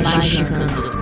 八十 스.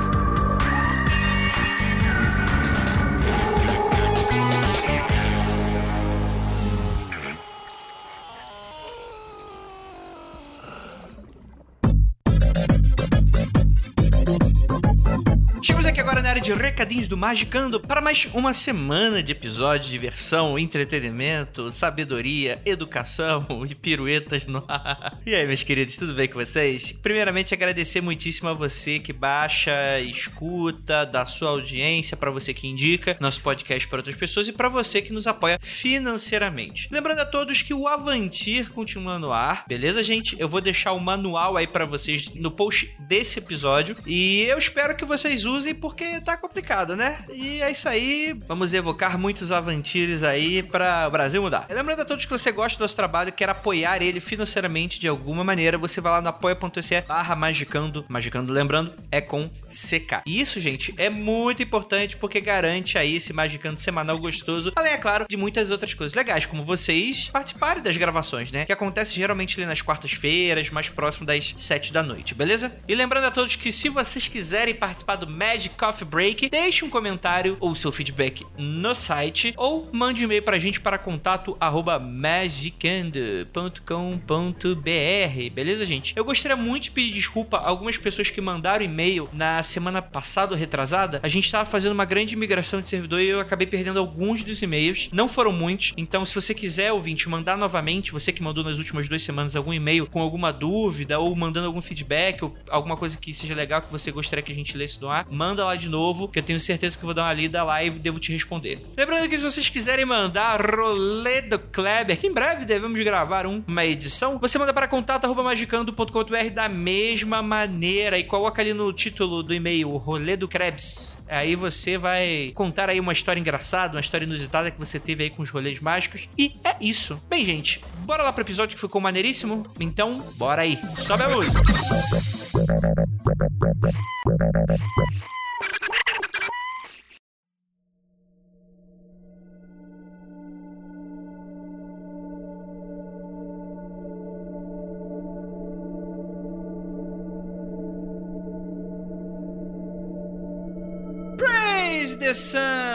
Magicando. de recadinhos do Magicando para mais uma semana de episódios de diversão, entretenimento, sabedoria, educação e piruetas no ar. E aí, meus queridos, tudo bem com vocês? Primeiramente, agradecer muitíssimo a você que baixa, escuta, dá sua audiência, para você que indica nosso podcast para outras pessoas e para você que nos apoia financeiramente. Lembrando a todos que o Avantir continua no ar, beleza, gente? Eu vou deixar o manual aí para vocês no post desse episódio e eu espero que vocês usem porque tá complicado, né? E é isso aí. Vamos evocar muitos avantires aí para o Brasil mudar. Lembrando a todos que você gosta do nosso trabalho, quer apoiar ele financeiramente de alguma maneira, você vai lá no apoia.se barra magicando. Magicando, lembrando, é com CK. E isso, gente, é muito importante porque garante aí esse magicando semanal gostoso. Além, é claro, de muitas outras coisas legais, como vocês participarem das gravações, né? Que acontece geralmente ali nas quartas-feiras, mais próximo das sete da noite, beleza? E lembrando a todos que se vocês quiserem participar do Magic Coffee Break, Deixe um comentário ou seu feedback no site ou mande um e-mail pra gente para contato arroba magicand.com.br, beleza, gente? Eu gostaria muito de pedir desculpa a algumas pessoas que mandaram e-mail na semana passada retrasada. A gente estava fazendo uma grande migração de servidor e eu acabei perdendo alguns dos e-mails. Não foram muitos, então se você quiser, ouvinte, mandar novamente, você que mandou nas últimas duas semanas algum e-mail com alguma dúvida ou mandando algum feedback ou alguma coisa que seja legal que você gostaria que a gente lesse no ar, manda lá de novo novo, que eu tenho certeza que vou dar uma lida lá e devo te responder. Lembrando que se vocês quiserem mandar rolê do Kleber, que em breve devemos gravar uma edição, você manda para contato.magicando.com.br da mesma maneira e coloca ali no título do e-mail rolê do Krebs. Aí você vai contar aí uma história engraçada, uma história inusitada que você teve aí com os rolês mágicos. E é isso. Bem, gente, bora lá pro episódio que ficou maneiríssimo? Então, bora aí. Sobe a música.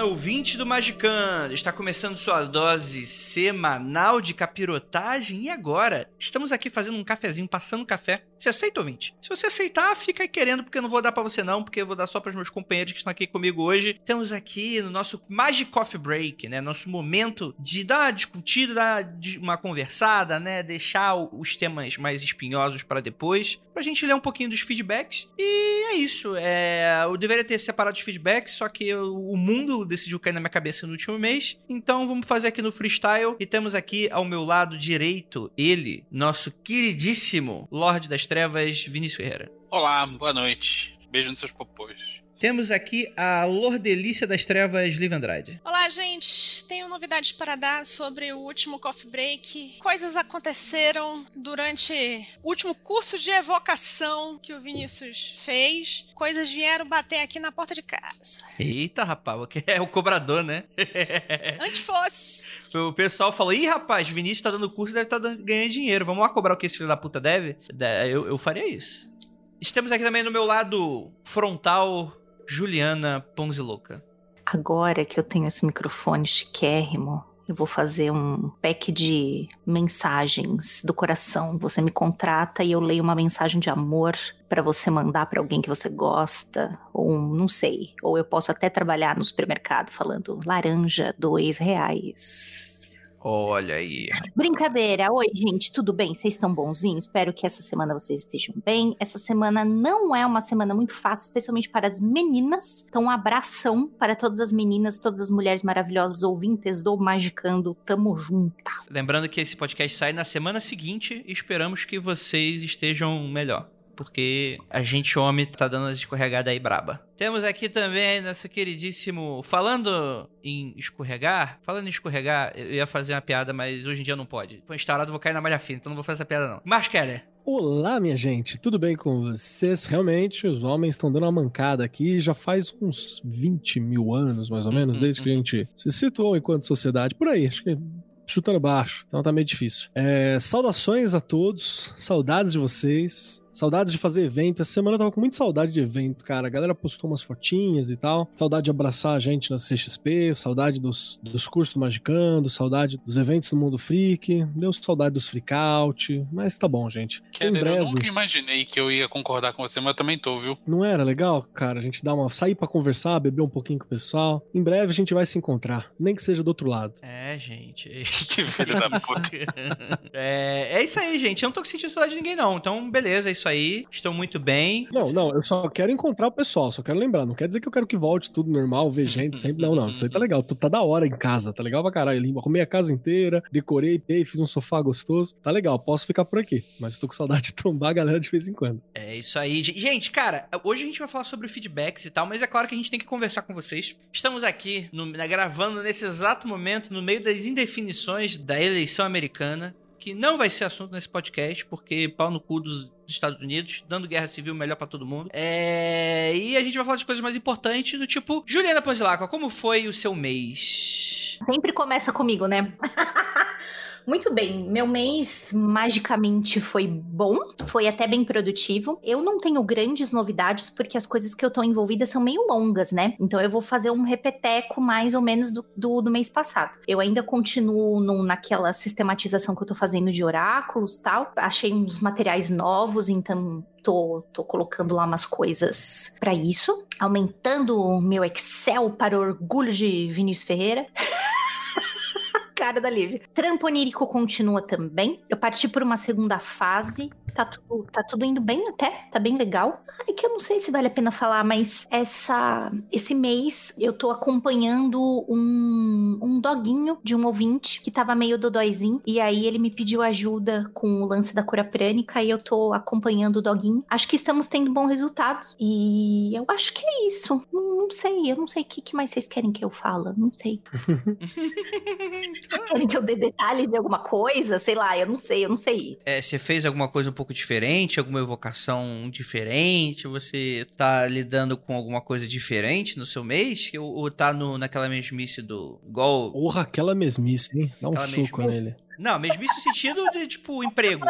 Ouvinte do Magicando, está começando sua dose semanal de capirotagem e agora estamos aqui fazendo um cafezinho, passando café. Você aceita, ouvinte? Se você aceitar, fica aí querendo, porque eu não vou dar para você não, porque eu vou dar só para os meus companheiros que estão aqui comigo hoje. Estamos aqui no nosso Magic Coffee Break, né? Nosso momento de dar uma discutida, dar uma conversada, né? Deixar os temas mais espinhosos para depois, pra gente ler um pouquinho dos feedbacks. E é isso. É... Eu deveria ter separado os feedbacks, só que eu o mundo decidiu cair na minha cabeça no último mês. Então vamos fazer aqui no freestyle. E temos aqui ao meu lado direito ele, nosso queridíssimo Lorde das Trevas, Vinícius Ferreira. Olá, boa noite. Beijo nos seus popôs. Temos aqui a Lordelícia das Trevas, Liv Andrade. Olá, gente. Tenho novidades para dar sobre o último Coffee Break. Coisas aconteceram durante o último curso de evocação que o Vinícius fez. Coisas vieram bater aqui na porta de casa. Eita, rapaz, é o cobrador, né? Antes fosse. O pessoal falou: ih, rapaz, Vinícius tá dando curso deve estar tá ganhando dinheiro. Vamos lá cobrar o que esse filho da puta deve? Eu, eu faria isso. Estamos aqui também no meu lado frontal Juliana Ponzilouca. Agora que eu tenho esse microfone chiquérrimo, eu vou fazer um pack de mensagens do coração. Você me contrata e eu leio uma mensagem de amor para você mandar para alguém que você gosta, ou não sei. Ou eu posso até trabalhar no supermercado falando laranja, dois reais. Olha aí. Brincadeira. Oi, gente, tudo bem? Vocês estão bonzinhos? Espero que essa semana vocês estejam bem. Essa semana não é uma semana muito fácil, especialmente para as meninas. Então, um abração para todas as meninas, todas as mulheres maravilhosas ouvintes do Magicando. Tamo junto. Lembrando que esse podcast sai na semana seguinte e esperamos que vocês estejam melhor. Porque a gente homem tá dando uma escorregada aí braba. Temos aqui também nosso queridíssimo. Falando em escorregar, falando em escorregar, eu ia fazer uma piada, mas hoje em dia não pode. Foi instaurado, vou cair na malha fina, então não vou fazer essa piada não. Marcos Keller. Olá, minha gente, tudo bem com vocês? Realmente, os homens estão dando uma mancada aqui já faz uns 20 mil anos, mais ou menos, desde que a gente se situou enquanto sociedade. Por aí, acho que chutando baixo, então tá meio difícil. É, saudações a todos, saudades de vocês. Saudades de fazer evento. Essa semana eu tava com muita saudade de evento, cara. A galera postou umas fotinhas e tal. Saudade de abraçar a gente na CXP, saudade dos, dos cursos do Magicando, saudade dos eventos do Mundo Freak. Deu saudade dos Freakout. Mas tá bom, gente. Keller, em breve... eu nunca imaginei que eu ia concordar com você, mas eu também tô, viu? Não era legal, cara? A gente dá uma. sair pra conversar, beber um pouquinho com o pessoal. Em breve a gente vai se encontrar. Nem que seja do outro lado. É, gente. que filho da puta. é, é isso aí, gente. Eu não tô sentindo saudade de ninguém, não. Então, beleza, é isso aí. Estou muito bem. Não, não, eu só quero encontrar o pessoal, só quero lembrar. Não quer dizer que eu quero que volte tudo normal, ver gente sempre. Não, não. Isso aí tá legal. Tu tá da hora em casa, tá legal pra caralho. Limpa, arrumei a casa inteira, decorei, pei, fiz um sofá gostoso. Tá legal, posso ficar por aqui. Mas eu tô com saudade de trombar a galera de vez em quando. É isso aí. Gente, cara, hoje a gente vai falar sobre feedbacks e tal, mas é claro que a gente tem que conversar com vocês. Estamos aqui no, gravando nesse exato momento, no meio das indefinições da eleição americana que não vai ser assunto nesse podcast, porque pau no cu dos Estados Unidos, dando guerra civil melhor para todo mundo. É... E a gente vai falar de coisas mais importantes, do tipo, Juliana Ponzilaca, como foi o seu mês? Sempre começa comigo, né? Muito bem, meu mês magicamente foi bom, foi até bem produtivo. Eu não tenho grandes novidades porque as coisas que eu tô envolvida são meio longas, né? Então eu vou fazer um repeteco mais ou menos do, do, do mês passado. Eu ainda continuo no, naquela sistematização que eu tô fazendo de oráculos tal. Achei uns materiais novos, então tô, tô colocando lá umas coisas para isso. Aumentando o meu Excel para orgulho de Vinícius Ferreira. cara da Lívia. Trampo onírico continua também. Eu parti por uma segunda fase. Tá tudo, tá tudo indo bem até, tá bem legal. É que eu não sei se vale a pena falar, mas essa, esse mês eu tô acompanhando um, um doguinho de um ouvinte que tava meio dodóizinho. E aí ele me pediu ajuda com o lance da cura prânica e eu tô acompanhando o doguinho. Acho que estamos tendo bons resultados. E eu acho que é isso. Não, não sei, eu não sei o que, que mais vocês querem que eu fale. Não sei. querem que eu dê detalhes de alguma coisa? Sei lá, eu não sei, eu não sei. É, você fez alguma coisa um pouco diferente? Alguma evocação diferente? Você tá lidando com alguma coisa diferente no seu mês? Ou, ou tá no, naquela mesmice do. igual. Porra, aquela mesmice, hein? Dá um soco mesmice. nele. Não, mesmice no sentido de, tipo, emprego.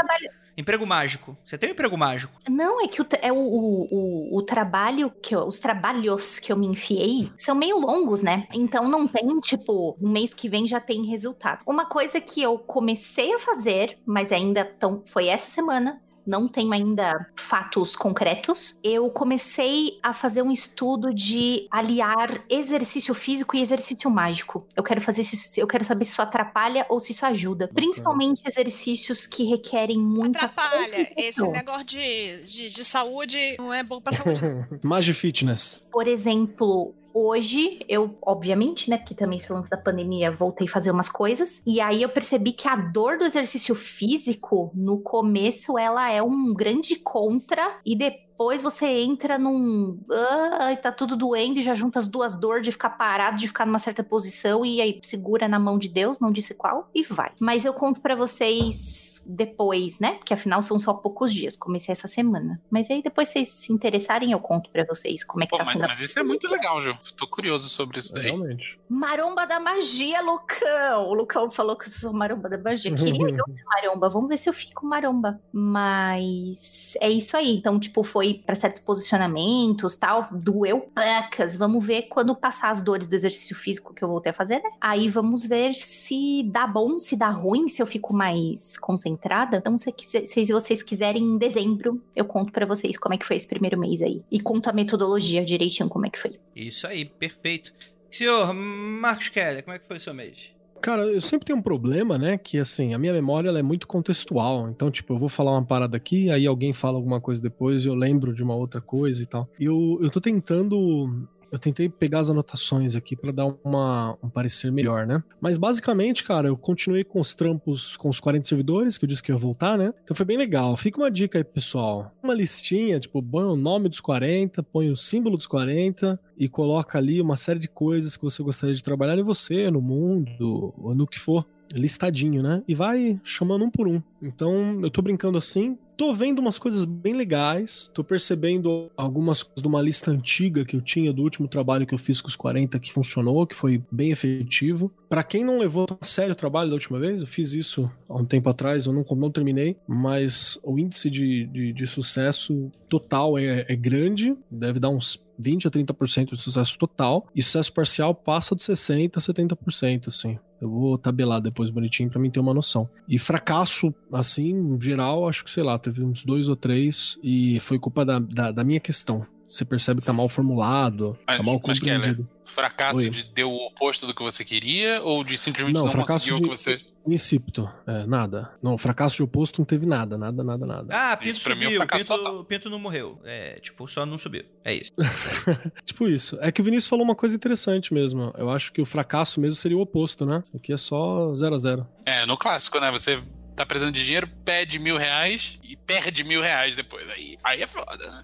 Emprego mágico. Você tem um emprego mágico? Não, é que o, é o, o, o, trabalho que eu, os trabalhos que eu me enfiei são meio longos, né? Então não tem, tipo, um mês que vem já tem resultado. Uma coisa que eu comecei a fazer, mas ainda tão, foi essa semana, não tenho ainda fatos concretos. Eu comecei a fazer um estudo de aliar exercício físico e exercício mágico. Eu quero fazer isso, eu quero saber se isso atrapalha ou se isso ajuda. Principalmente exercícios que requerem muita Atrapalha. Esse negócio de, de, de saúde não é bom pra saúde. Magi Fitness. Por exemplo, Hoje, eu, obviamente, né, porque também esse lance da pandemia, voltei a fazer umas coisas. E aí eu percebi que a dor do exercício físico, no começo, ela é um grande contra. E depois você entra num. Ah, tá tudo doendo e já junta as duas dores de ficar parado, de ficar numa certa posição e aí segura na mão de Deus, não disse qual, e vai. Mas eu conto para vocês depois, né? Porque afinal são só poucos dias. Comecei essa semana. Mas aí depois vocês se interessarem, eu conto para vocês como é que Pô, tá mas, sendo. Mas isso é muito legal, Ju. Tô curioso sobre isso daí. Realmente. Maromba da magia, Lucão. O Lucão falou que eu sou maromba da magia. Queria eu ser maromba. Vamos ver se eu fico maromba. Mas é isso aí. Então, tipo, foi para certos posicionamentos, tal. Doeu pacas. Vamos ver quando passar as dores do exercício físico que eu voltei a fazer, né? Aí vamos ver se dá bom, se dá ruim, se eu fico mais concentrada entrada. Então, se, se vocês quiserem, em dezembro, eu conto para vocês como é que foi esse primeiro mês aí. E conto a metodologia direitinho como é que foi. Isso aí, perfeito. Senhor Marcos Keller, como é que foi o seu mês? Cara, eu sempre tenho um problema, né? Que assim, a minha memória ela é muito contextual. Então, tipo, eu vou falar uma parada aqui, aí alguém fala alguma coisa depois, eu lembro de uma outra coisa e tal. Eu, eu tô tentando eu tentei pegar as anotações aqui pra dar uma, um parecer melhor, né? Mas basicamente, cara, eu continuei com os trampos com os 40 servidores, que eu disse que ia voltar, né? Então foi bem legal. Fica uma dica aí, pessoal. Uma listinha, tipo, põe o nome dos 40, põe o símbolo dos 40 e coloca ali uma série de coisas que você gostaria de trabalhar em você, no mundo, ou no que for listadinho, né? E vai chamando um por um. Então, eu tô brincando assim, tô vendo umas coisas bem legais, tô percebendo algumas coisas de uma lista antiga que eu tinha do último trabalho que eu fiz com os 40 que funcionou, que foi bem efetivo. Para quem não levou a sério o trabalho da última vez, eu fiz isso há um tempo atrás, eu não, não terminei, mas o índice de, de, de sucesso total é, é grande, deve dar uns 20 a 30% de sucesso total, e sucesso parcial passa de 60 a 70%, assim. Eu vou tabelar depois bonitinho para mim ter uma noção. E fracasso, assim, em geral, acho que, sei lá, teve uns dois ou três, e foi culpa da, da, da minha questão. Você percebe que tá mal formulado, Mas, tá mal mas Keller, compreendido. fracasso Oi. de deu o oposto do que você queria ou de simplesmente Não, não, conseguiu o que de- você. Incípito, é, nada. Não, fracasso de oposto não teve nada, nada, nada, nada. Ah, Pinto Isso pra mim é um subiu, fracasso Pinto, total. Pinto não morreu. É, tipo, só não subiu. É isso. Tipo isso. É que o Vinícius falou uma coisa interessante mesmo. Eu acho que o fracasso mesmo seria o oposto, né? Isso aqui é só 0 a 0 É, no clássico, né? Você tá precisando de dinheiro, pede mil reais e perde mil reais depois. Aí, aí é foda, né?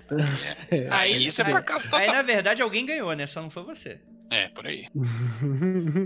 Aí, é- aí isso é aí- fracasso total. Aí, na verdade, alguém ganhou, né? Só não foi você. É, por aí.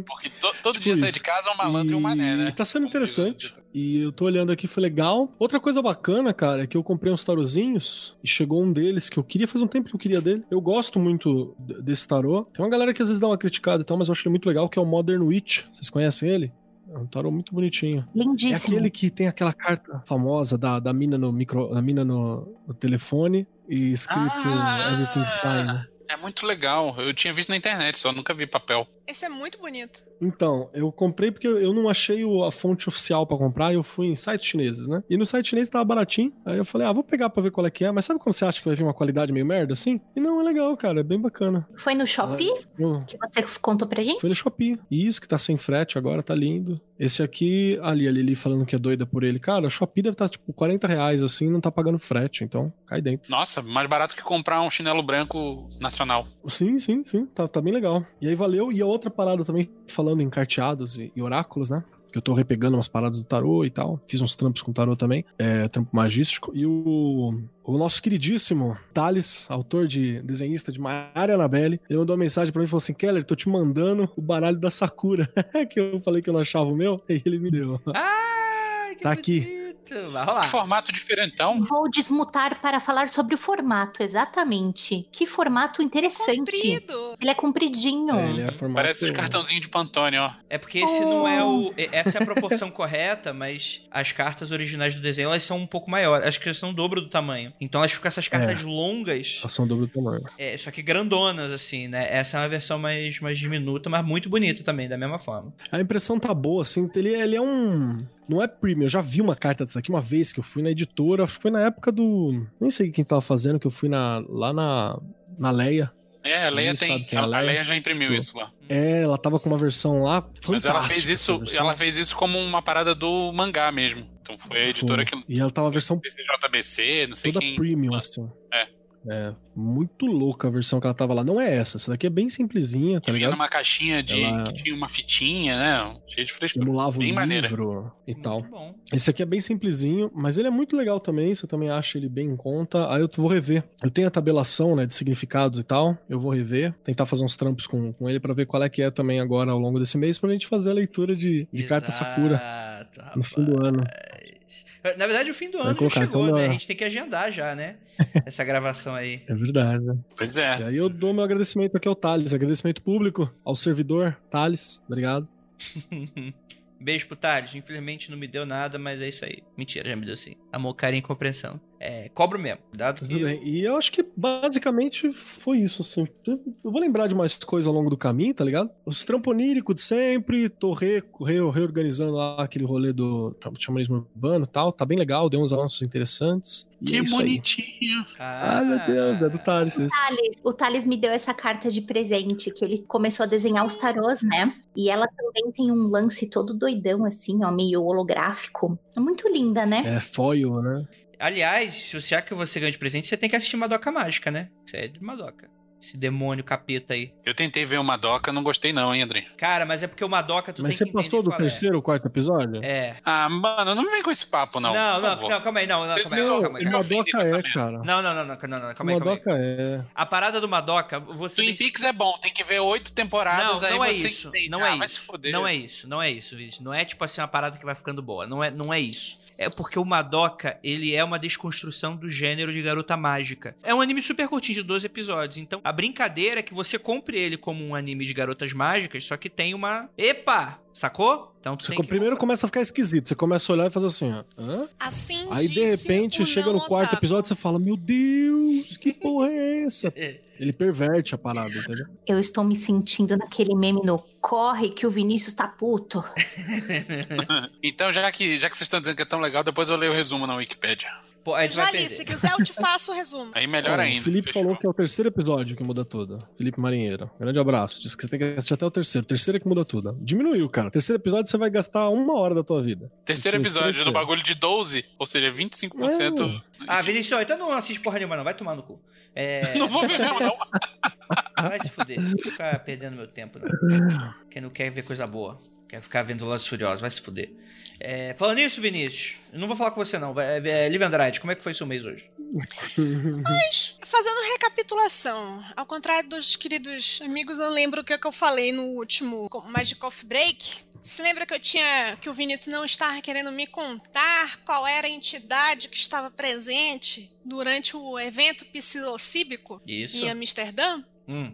Porque to- todo Tipo dia sai isso. de casa é um malandro e, um mané, né? E tá sendo interessante. E eu tô olhando aqui, foi legal. Outra coisa bacana, cara, é que eu comprei uns tarozinhos e chegou um deles que eu queria faz um tempo que eu queria dele. Eu gosto muito desse tarô. Tem uma galera que às vezes dá uma criticada e tal, mas eu acho ele muito legal, que é o Modern Witch. Vocês conhecem ele? É um tarô muito bonitinho. É Lindíssimo. aquele que tem aquela carta famosa da, da mina no micro, da mina no, no telefone e escrito Ah! Everything's Fine. É muito legal. Eu tinha visto na internet, só nunca vi papel. Esse é muito bonito. Então, eu comprei porque eu não achei a fonte oficial pra comprar e eu fui em sites chineses, né? E no site chinês tava baratinho. Aí eu falei, ah, vou pegar pra ver qual é que é. Mas sabe quando você acha que vai vir uma qualidade meio merda assim? E não, é legal, cara. É bem bacana. Foi no Shopee Eu- que você contou pra gente? Foi no Shopee. Isso, que tá sem frete agora, tá lindo. Esse aqui, ali, a Lili falando que é doida por ele. Cara, o Shopee deve estar, tipo, 40 reais, assim, não tá pagando frete. Então, cai dentro. Nossa, mais barato que comprar um chinelo branco nacional. Sim, sim, sim. Tá, tá bem legal. E aí valeu. E a outra parada também, falando em carteados e, e oráculos, né? Que eu tô repegando umas paradas do tarô e tal. Fiz uns trampos com tarô também. É, trampo magístico. E o, o nosso queridíssimo Thales, autor de desenhista de Maria Anabelle, ele mandou uma mensagem pra mim e falou assim: Keller, tô te mandando o baralho da Sakura. que eu falei que eu não achava o meu. E ele me deu. Ah, Tá aqui. Vai rolar. Formato diferentão. Vou desmutar para falar sobre o formato, exatamente. Que formato interessante. Comprido. Ele é compridinho. É, ele é formato. Parece os cartãozinhos de Pantone, ó. É porque esse não é Oh. o. Essa é a proporção correta, mas as cartas originais do desenho elas são um pouco maiores. Acho que elas são o dobro do tamanho. Então elas ficam essas cartas longas, Ação dobro do tamanho. é, só que grandonas, assim, né? Essa é uma versão mais, mais diminuta, mas muito bonita também, da mesma forma. A impressão tá boa, assim. Ele, ele é um. Não é premium. Eu já vi uma carta dessa aqui uma vez que eu fui na editora. Foi na época do. Nem sei quem tava fazendo, que eu fui na, lá na, na Leia. É, a Leia Ninguém tem. é a a, a Leia. Leia já imprimiu Tipo, isso lá. É, ela tava com uma versão lá. Mas ela fez isso, ela fez isso como uma parada do mangá mesmo. Então foi a editora Foi. que. E ela tava a versão JBC, não sei toda quem. premium, lança. assim. É. É, muito louca a versão que ela tava lá. Não é essa, essa daqui é bem simplesinha, tá Que vinha ligado? numa caixinha de. Ela- que tinha uma fitinha, né? Cheio de frescura. Emulava o Bem maneira. livro e tal. Muito bom. Esse aqui é bem simplesinho, mas ele é muito legal também. Você também acha ele bem em conta. Aí eu vou rever. Eu tenho a tabelação, né, de significados e tal. Eu vou rever, tentar fazer uns trampos com, com ele pra ver qual é que é também agora ao longo desse mês pra gente fazer a leitura de, de carta Sakura Exato, no fim do ano. Na verdade, o fim do Vai ano já chegou, então, né? A gente tem que agendar já, né? Essa gravação aí. É verdade. Pois E é. aí eu dou meu agradecimento aqui ao Thales, agradecimento público ao servidor Thales. Obrigado. Beijo pro Thales. Infelizmente não me deu nada, mas é isso aí. Mentira, já me deu sim. Amor, carinho e compreensão. É, cobro mesmo. Cuidado Tudo que... bem. E eu acho que basicamente foi isso, assim. Eu vou lembrar de mais coisas ao longo do caminho, tá ligado? Os tramponíricos de sempre, tô re, re- reorganizando lá aquele rolê do xamanismo urbano e tal. Tá bem legal, deu uns avanços interessantes. E Que é bonitinho. Ah, Ai, meu Deus, é do. Thales, o Thales me deu essa carta de presente, que ele começou a desenhar os tarôs, né? E ela também tem um lance todo doidão, assim, ó, meio holográfico. É muito linda, né? É foil, né? Aliás, se você acha que você ganha de presente, você tem que assistir Madoka Mágica, né? Você é de Madoka. Esse demônio capeta aí. Eu tentei ver o Madoka, não gostei não, hein, André? Cara, mas é porque o Madoka tu Mas tem você passou do é. terceiro ou quarto episódio? É. Ah, mano, não vem com esse papo, não. Não, não, não, calma aí, não, não, calma aí, Não, calma aí. o eu ofendi Madoka é, cara. Não, não, não, não, não, não, calma aí, calma aí. Madoka é. A parada do Madoka, você Twin Peaks é bom, tem que ver oito temporadas, Não, aí não é você isso, entende. não ah, é vai isso, se foder. Não é isso, não é isso, Vinícius. Não é tipo assim uma parada que vai ficando boa. Não é, não é isso. É porque o Madoka, ele é uma desconstrução do gênero de garota mágica. É um anime super curtinho, de 12 episódios. Então, a brincadeira é que você compre ele como um anime de garotas mágicas, só que tem uma... Epa! Sacou? Então tu Você tem co- que primeiro comprar. começa a ficar esquisito. Você começa a olhar e fazer assim, ó. Hã? Assim Aí de repente o chega no quarto otaku. episódio você fala: Meu Deus, que porra é essa? É. Ele perverte a parada, entendeu? Eu estou me sentindo naquele meme no corre que o Vinícius tá puto. Então, já que, já que vocês estão dizendo que é tão legal, depois eu leio o resumo na Wikipedia. Pô, a gente Já vai li, perder. se quiser eu te faço o resumo. Aí melhor Ó, ainda. O Felipe fechou. falou que é o terceiro episódio que muda tudo. Felipe Marinheiro. Grande abraço. Diz que você tem que assistir até o terceiro. O terceiro é que muda tudo. Diminuiu, cara. Terceiro episódio você vai gastar uma hora da tua vida. Terceiro episódio, no bagulho de 12, ou seja, 25%. Ah, Enfim, Vinícius, então não assiste porra nenhuma não. Vai tomar no cu. É... Não vou ver mesmo, não. Vai se fuder. Não vou ficar perdendo meu tempo, não. Quem não quer ver coisa boa. Quer ficar vendo Velozes Furiosos, vai se fuder. É, falando nisso, Vinícius, eu não vou falar com você, não. Vai- É, Liv Andrade, como é que foi seu mês hoje? Fazendo recapitulação, ao contrário dos queridos amigos, eu lembro o que, é que eu falei no último Magic Coffee Break. Se lembra que eu tinha. que o Vinícius não estava querendo me contar qual era a entidade que estava presente durante o evento psilocíbico Isso. em Amsterdã? Hum.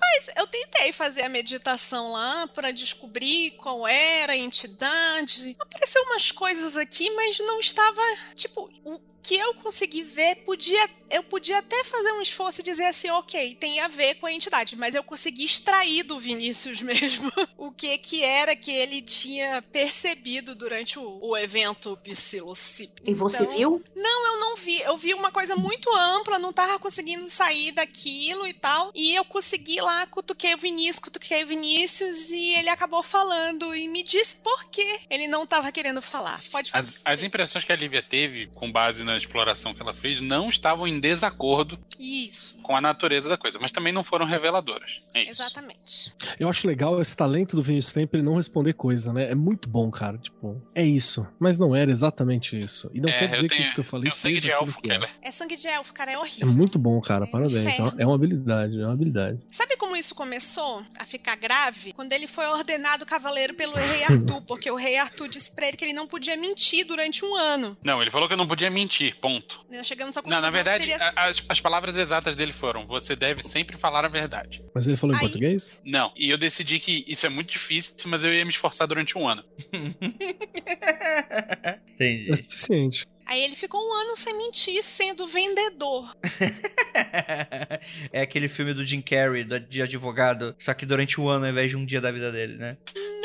Mas eu tentei fazer a meditação lá para descobrir qual era a entidade. Apareceu umas coisas aqui, mas não estava. Tipo, o que eu consegui ver podia. Eu podia até fazer um esforço e dizer assim, ok, tem a ver com a entidade, mas eu consegui extrair do Vinícius mesmo o que que era que ele tinha percebido durante o, o evento psilocípico. E você Então, viu? não, eu não vi. Eu vi uma coisa muito ampla, não tava conseguindo sair daquilo e tal. E eu consegui lá, cutuquei o Vinícius, cutuquei o Vinícius e ele acabou falando e me disse por que ele não tava querendo falar. Pode falar. As, as impressões que a Lívia teve, com base na exploração que ela fez, não estavam em desacordo Isso, com a natureza da coisa, mas também não foram reveladoras. É isso. exatamente. Eu acho legal esse talento do Vinícius Tempo ele não responder coisa, né? É muito bom, cara. Tipo, é isso. Mas não era exatamente isso. E não É, quer dizer que tenho, isso que eu falei seja de elfo, que é. É sangue de elfo, cara, é É horrível. muito bom, cara. É Parabéns. É uma, inferno. é uma habilidade, é uma habilidade. Sabe como isso começou a ficar grave? Quando ele foi ordenado cavaleiro pelo rei Arthur, porque o rei Arthur disse pra ele que ele não podia mentir durante um ano. Não, ele falou que eu não podia mentir, ponto. Nós chegamos à Não, conclusão na que verdade, seria a- as, as palavras exatas dele foram: você deve sempre falar a verdade. Mas ele falou em Aí- português? Não, e eu decidi que isso é muito difícil, mas eu ia me esforçar durante um ano. Entendi. É suficiente. Aí ele ficou um ano sem mentir, sendo vendedor. é aquele filme do Jim Carrey, de advogado, só que durante um ano ao invés de um dia da vida dele, né?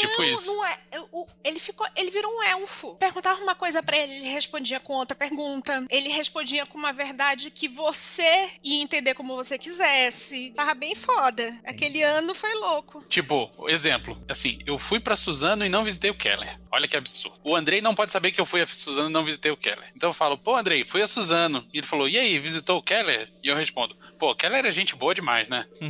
tipo não, isso. não é. ele ficou. Ele virou um elfo. Perguntava uma coisa pra ele, ele respondia com outra pergunta. Ele respondia com uma verdade que você ia entender como você quisesse. Tava bem foda. Aquele ano foi louco. Tipo, exemplo, assim, eu fui pra Suzano e não visitei o Keller. Olha que absurdo. O Andrei não pode saber que eu fui a Suzano e não visitei o Keller. Então eu falo, pô, Andrei, fui a Suzano. E ele falou, e aí, visitou o Keller? E eu respondo, pô, Keller é gente boa demais, né?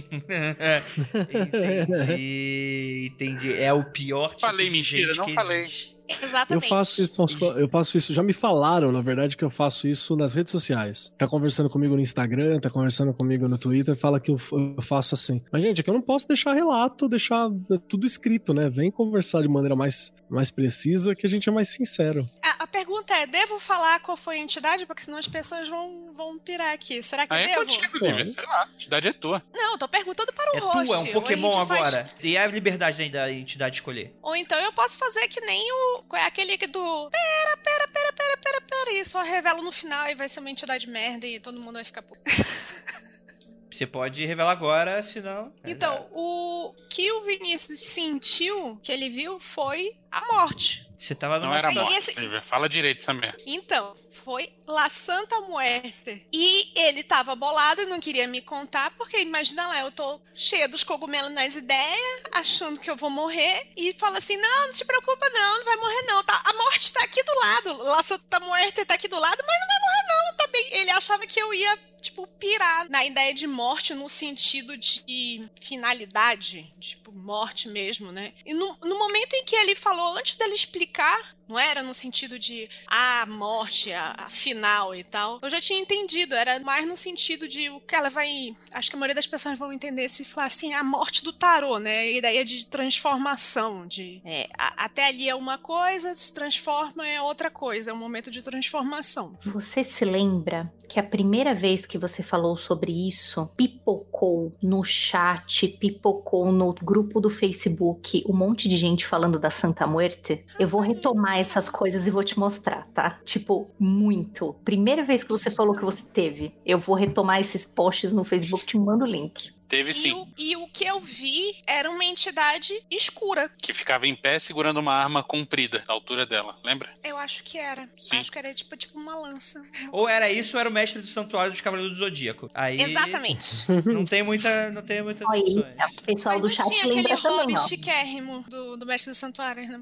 entendi, entendi. É o pior tipo Falei de mentira, gente não que falei. existe. Eu Exatamente. faço isso, eu faço isso. Já me falaram, na verdade, que eu faço isso nas redes sociais. Tá conversando comigo no Instagram, tá conversando comigo no Twitter, fala que eu, eu faço assim. Mas, gente, é que eu não posso deixar relato, deixar tudo escrito, né? Vem conversar de maneira mais, mais precisa, que a gente é mais sincero. A, a pergunta é: devo falar qual foi a entidade? Porque senão as pessoas vão, vão pirar aqui. Será que Aí é devo? contigo, Pode. Lívia. Sei lá, a cidade é tua. Não, eu tô perguntando para o É host. é um Pokémon gente faz- agora. E é a liberdade da entidade escolher. Ou então eu posso fazer que nem o. é Aquele que do. Pera, pera, pera, pera, pera, pera. E só revelo no final e vai ser uma entidade merda e todo mundo vai ficar puto. Você pode revelar agora, senão. Então, o que o Vinícius sentiu, que ele viu, foi a morte. Você tava Não numa era Sim, morte, esse- Lívia. Fala direito essa merda. Então, foi La Santa Muerte. E ele tava bolado e não queria me contar, porque imagina lá, eu tô cheia dos cogumelos nas ideias, achando que eu vou morrer, e fala assim: não, não se preocupa, não, não vai morrer, não. Tá, a morte tá aqui do lado. La Santa Muerte tá aqui do lado, mas não vai morrer, não, tá também, ele achava que eu ia tipo, pirar na ideia de morte no sentido de finalidade, tipo, morte mesmo, né? E no, no momento em que ele falou, antes dele explicar, não era no sentido de a ah, morte, a, a, final e tal. Eu já tinha entendido, era mais no sentido de o que ela vai. Acho que a maioria das pessoas vão entender se falar assim, a morte do tarô, né? A ideia de transformação, de. É, a, até ali é uma coisa, se transforma é outra coisa, é um momento de transformação. Você se lembra que a primeira vez que você falou sobre isso pipocou no chat, pipocou no grupo do Facebook um monte de gente falando da Santa Muerte? Eu vou retomar essas coisas e vou te mostrar, tá? Tipo, muito. Primeira vez que você falou que você teve, eu vou retomar esses posts no Facebook, te mando o link. Teve sim. E o, e o, que eu vi era uma entidade escura. Que ficava em pé segurando uma arma comprida, da altura dela, lembra? Eu acho que era. Sim. Acho que era tipo, tipo uma lança. Ou era isso, ou era o mestre do santuário dos Cavaleiros do Zodíaco. Aí, Exatamente. Não tem muita. Não tem muita Aí, o pessoal Mas do chat tinha lembra aquele também, hobby ó. chiquérrimo do, do mestre do santuário, né?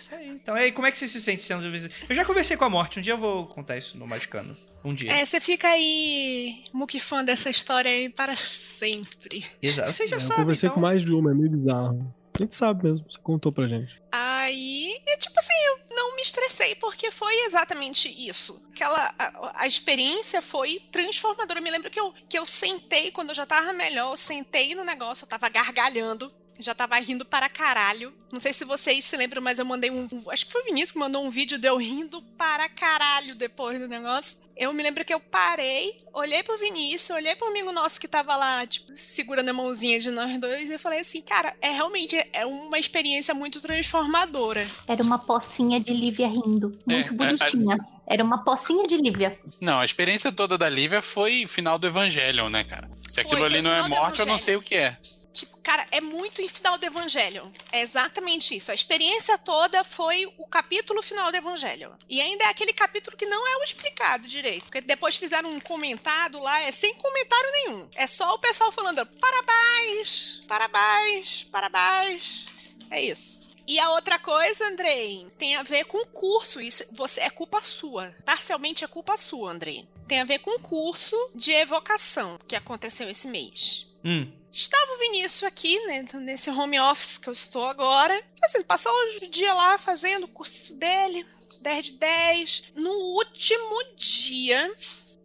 Isso aí. Então, aí, como é que você se sente sendo Eu já conversei com a morte, um dia eu vou contar isso no Magicano. Um dia. É, você fica aí muquifã dessa história aí para sempre. Exato. Você já É, eu sabe. conversei então... com mais de uma, é meio bizarro. A gente sabe mesmo, você contou pra gente. Aí, é tipo assim, eu não me estressei, porque foi exatamente isso. Aquela, a, a experiência foi transformadora. Eu me lembro que eu, que eu sentei, quando eu já tava melhor, eu sentei no negócio, eu tava gargalhando. Já tava rindo para caralho. Não sei se vocês se lembram, mas eu mandei um. Acho que foi o Vinícius que mandou um vídeo de eu rindo para caralho depois do negócio. Eu me lembro que eu parei, olhei pro Vinícius, olhei pro amigo nosso que tava lá, tipo, segurando a mãozinha de nós dois, e eu falei assim, cara, é realmente é uma experiência muito transformadora. Era uma pocinha de Lívia rindo. Muito É, bonitinha. Era uma pocinha de Lívia. Não, a experiência toda da Lívia foi o final do Evangelion, né, cara? Se aquilo Foi, ali não é morte, eu não Evangelho. sei o que é. Tipo, cara, é muito em final do Evangelho. É exatamente isso. A experiência toda foi o capítulo final do Evangelho. E ainda é aquele capítulo que não é o explicado direito. Porque depois fizeram um comentário lá, é sem comentário nenhum. É só o pessoal falando parabéns, parabéns, parabéns. É isso. E a outra coisa, Andrei, tem a ver com o curso. Isso você é culpa sua. Parcialmente é culpa sua, Andrei. Tem a ver com o curso de evocação que aconteceu esse mês. Hum. Estava o Vinícius aqui, né, nesse home office que eu estou agora. Assim, passou o dia lá fazendo o curso dele, 10 de 10. No último dia,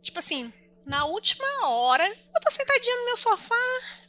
tipo assim, na última hora, eu tô sentadinha no meu sofá,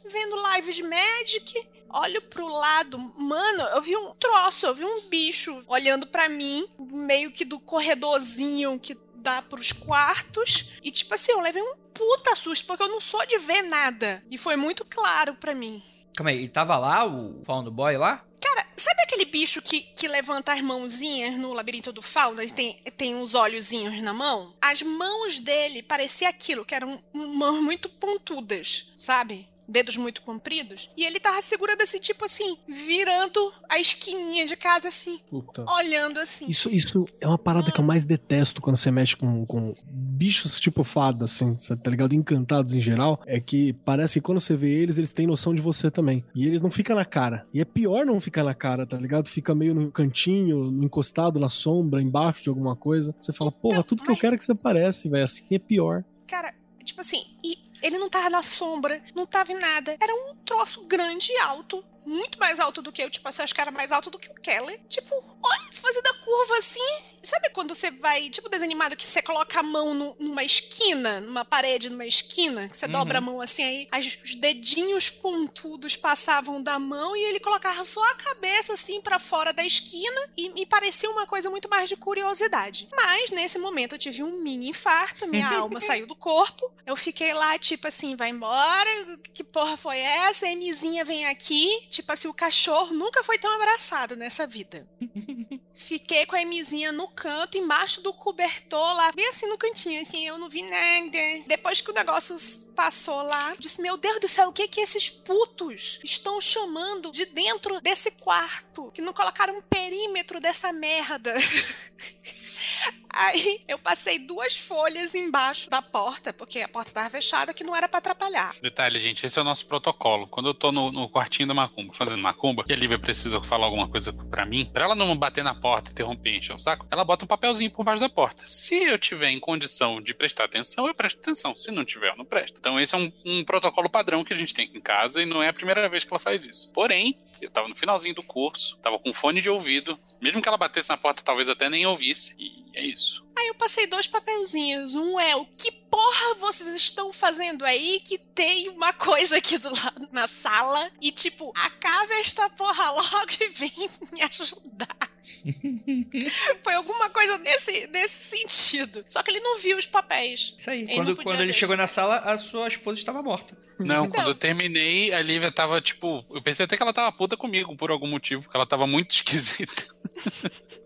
vendo live de Magic. Olho pro lado, mano, eu vi um troço, eu vi um bicho olhando pra mim, meio que do corredorzinho que dá pros quartos. E tipo assim, eu levei um puta susto, porque eu não sou de ver nada. E foi muito claro pra mim. Calma aí, e tava lá o Found Boy lá? Cara, sabe aquele bicho que, que levanta as mãozinhas no labirinto do fauno e tem, tem uns olhozinhos na mão? As mãos dele parecia aquilo, que eram mãos muito pontudas, sabe? Dedos muito compridos. E ele tava segurando assim, tipo assim, virando a esquininha de casa assim, Puta. olhando assim. Isso, isso é uma parada que eu mais detesto quando você mexe com, com bichos tipo fada, assim, sabe, tá ligado? Encantados em geral. É que parece que quando você vê eles, eles têm noção de você também. E eles não ficam na cara. E é pior não ficar na cara, tá ligado? Fica meio no cantinho, encostado na sombra, embaixo de alguma coisa. Você fala, porra, tudo que eu mas- quero é que você aparece, velho. Assim é pior. Cara, tipo assim, e ele não tava na sombra, não tava em nada. Era um troço grande e alto. Muito mais alto do que eu, tipo, assim, acho que era mais alto do que o Keller. Tipo, olha, fazendo a curva assim. Sabe quando você vai, tipo, desanimado, que você coloca a mão nu- numa esquina, numa parede, numa esquina, que você Uhum. dobra a mão assim, aí as- os dedinhos pontudos passavam da mão e ele colocava só a cabeça assim pra fora da esquina e me parecia uma coisa muito mais de curiosidade. Mas nesse momento eu tive um mini infarto, minha alma saiu do corpo. Eu fiquei lá, tipo assim, vai embora, que porra foi essa? A Emizinha vem aqui. Tipo assim, o cachorro nunca foi tão abraçado nessa vida. Fiquei com a Emizinha no canto, embaixo do cobertor lá, bem assim no cantinho, assim, eu não vi nada. Depois que o negócio passou lá, disse, meu Deus do céu, o que que esses putos estão chamando de dentro desse quarto? Que não colocaram um perímetro dessa merda. Aí eu passei duas folhas embaixo da porta, porque a porta tava fechada, que não era pra atrapalhar. Detalhe, gente, esse é o nosso protocolo. Quando eu tô no, no quartinho da Macumba, fazendo Macumba, e a Lívia precisa falar alguma coisa pra mim, pra ela não bater na porta, interromper encher o saco, ela bota um papelzinho por baixo da porta. Se eu tiver em condição de prestar atenção, eu presto atenção. Se não tiver, eu não presto. Então esse é um, um protocolo padrão que a gente tem aqui em casa e não é a primeira vez que ela faz isso. Porém, eu tava no finalzinho do curso, tava com fone de ouvido. Mesmo que ela batesse na porta, talvez até nem ouvisse. E é isso. Aí eu passei dois papelzinhos. Um é o que porra vocês estão fazendo aí que tem uma coisa aqui do lado na sala e tipo, acaba esta porra logo e vem me ajudar. Foi alguma coisa nesse, nesse sentido. Só que ele não viu os papéis. Isso aí. Ele Quando, quando ele ver. chegou na sala, a sua esposa estava morta. Não, quando eu terminei, a Lívia tava, tipo. Eu pensei até que ela tava puta comigo por algum motivo, que ela tava muito esquisita.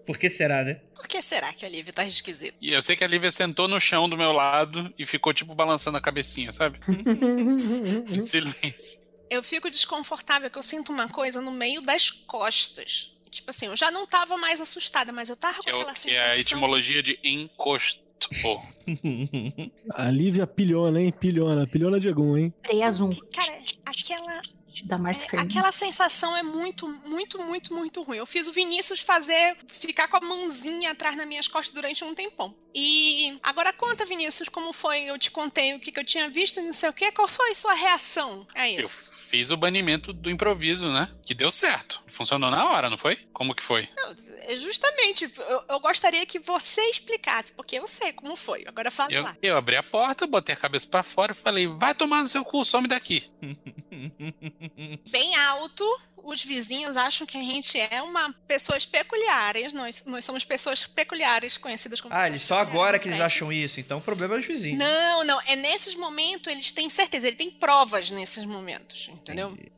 Por que será, né? Por que será que a Lívia tá esquisita? E eu sei que a Lívia sentou no chão do meu lado e ficou, tipo, balançando a cabecinha, sabe? em silêncio. Eu fico desconfortável que eu sinto uma coisa no meio das costas. Tipo assim, eu já não tava mais assustada, mas eu tava Que com é, aquela que é a sensação. etimologia de encosto. A Lívia pilhona, hein? Pilhona. Pilhona de Egum, hein? Zoom. Cara, aquela, Dá mais É, aquela sensação é muito, muito, muito, muito ruim. Eu fiz o Vinícius fazer, ficar com a mãozinha atrás nas minhas costas durante um tempão. E agora conta, Vinícius, como foi? Eu te contei o que, que eu tinha visto, não sei o que. Qual foi sua reação a Eu isso? fiz o banimento do improviso, né? Que deu certo. Funcionou na hora, não foi? Como que foi? Não, é justamente, eu, eu gostaria que você explicasse, porque eu sei como foi. Agora fala Eu, lá. eu abri a porta, botei a cabeça pra fora e falei: vai tomar no seu cu, some daqui. Bem alto, os vizinhos acham que a gente é uma pessoas peculiares. Nós, nós somos pessoas peculiares, conhecidas como Ah, pessoas eles só agora que eles acham isso, então o problema é os vizinhos. Não, não. É nesses momentos, eles têm certeza, ele tem provas nesses momentos, entendeu? Entendi.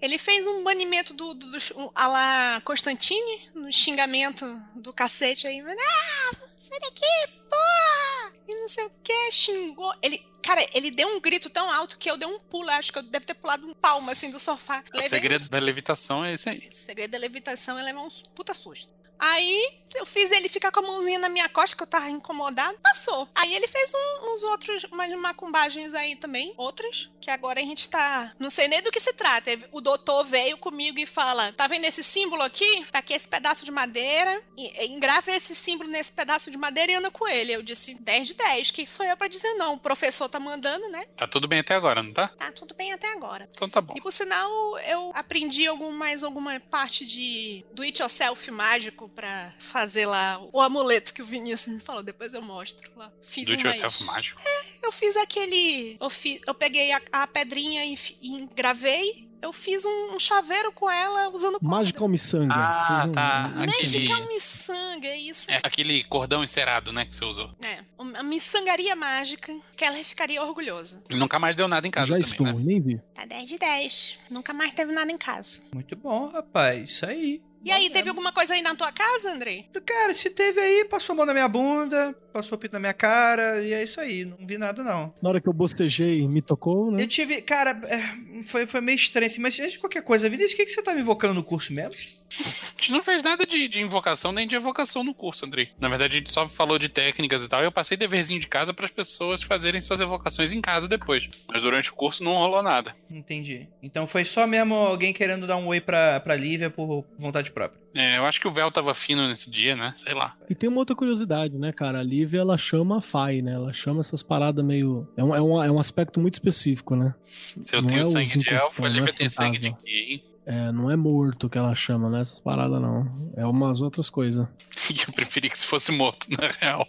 Ele fez um banimento do, do, do um, a la Constantine, no xingamento do cacete aí. Ah, sai daqui, porra! E não sei o que, xingou. Ele, cara, ele deu um grito tão alto que eu dei um pulo. Acho que eu deve ter pulado um palmo assim do sofá. O Levei segredo da levitação é esse aí. o segredo da levitação é levar um puta susto. Aí eu fiz ele ficar com a mãozinha na minha costa, que eu tava incomodado. Passou. Aí ele fez um- uns outros, umas macumbagens aí também. Outras. Que agora a gente tá. Não sei nem do que se trata. O doutor veio comigo e fala: Tá vendo esse símbolo aqui? Tá aqui esse pedaço de madeira. E, e engrava esse símbolo nesse pedaço de madeira e anda com ele. Eu disse: 10 de 10. Que sou eu pra dizer não? O professor tá mandando, né? Tá tudo bem até agora, não tá? Tá tudo bem até agora. Então tá bom. E por sinal, eu aprendi algum, mais alguma parte de do it yourself mágico pra fazer lá o amuleto que o Vinícius me falou. Depois eu mostro lá. Fiz Do it umas- yourself mágico. Eu fiz aquele. Eu, fi- eu peguei a, a pedrinha e, e gravei. Eu fiz um, um chaveiro com ela usando corda. Magical Missanga. Ah, um- tá. um- Aquele- Magical miçanga, é isso. É aquele cordão encerado, né, que você usou. É, uma miçangaria mágica que ela ficaria orgulhosa. E nunca mais deu nada em casa Já também, estou, né? nem vi. Tá 10 de 10. Nunca mais teve nada em casa. Muito bom, rapaz. Isso aí. E aí, teve alguma coisa aí na tua casa, Andrei? Cara, se teve aí, passou a mão na minha bunda, passou o pito na minha cara, e é isso aí. Não vi nada, não. Na hora que eu bocejei, me tocou, né? Eu tive. Cara, é, foi, foi meio estranho assim, mas antes de qualquer coisa, Vinícius, o que, que você tá me invocando no curso mesmo? A gente não fez nada de, de invocação nem de evocação no curso, Andrei. Na verdade, a gente só falou de técnicas e tal. Eu passei deverzinho de casa para as pessoas fazerem suas evocações em casa depois. Mas durante o curso não rolou nada. Entendi. Então foi só mesmo alguém querendo dar um oi pra, pra Lívia por vontade própria. É, eu acho que o véu tava fino nesse dia, né? Sei lá. E tem uma outra curiosidade, né, cara? A Lívia, ela chama a Fai, né? Ela chama essas paradas meio... É um, é um, é um aspecto muito específico, né? Se eu Não tenho é sangue de elfo, a não é Lívia tem sangue de hein? É, não é morto que ela chama, né? Essas paradas, não. É umas outras coisas. Eu preferi que se fosse morto, na real.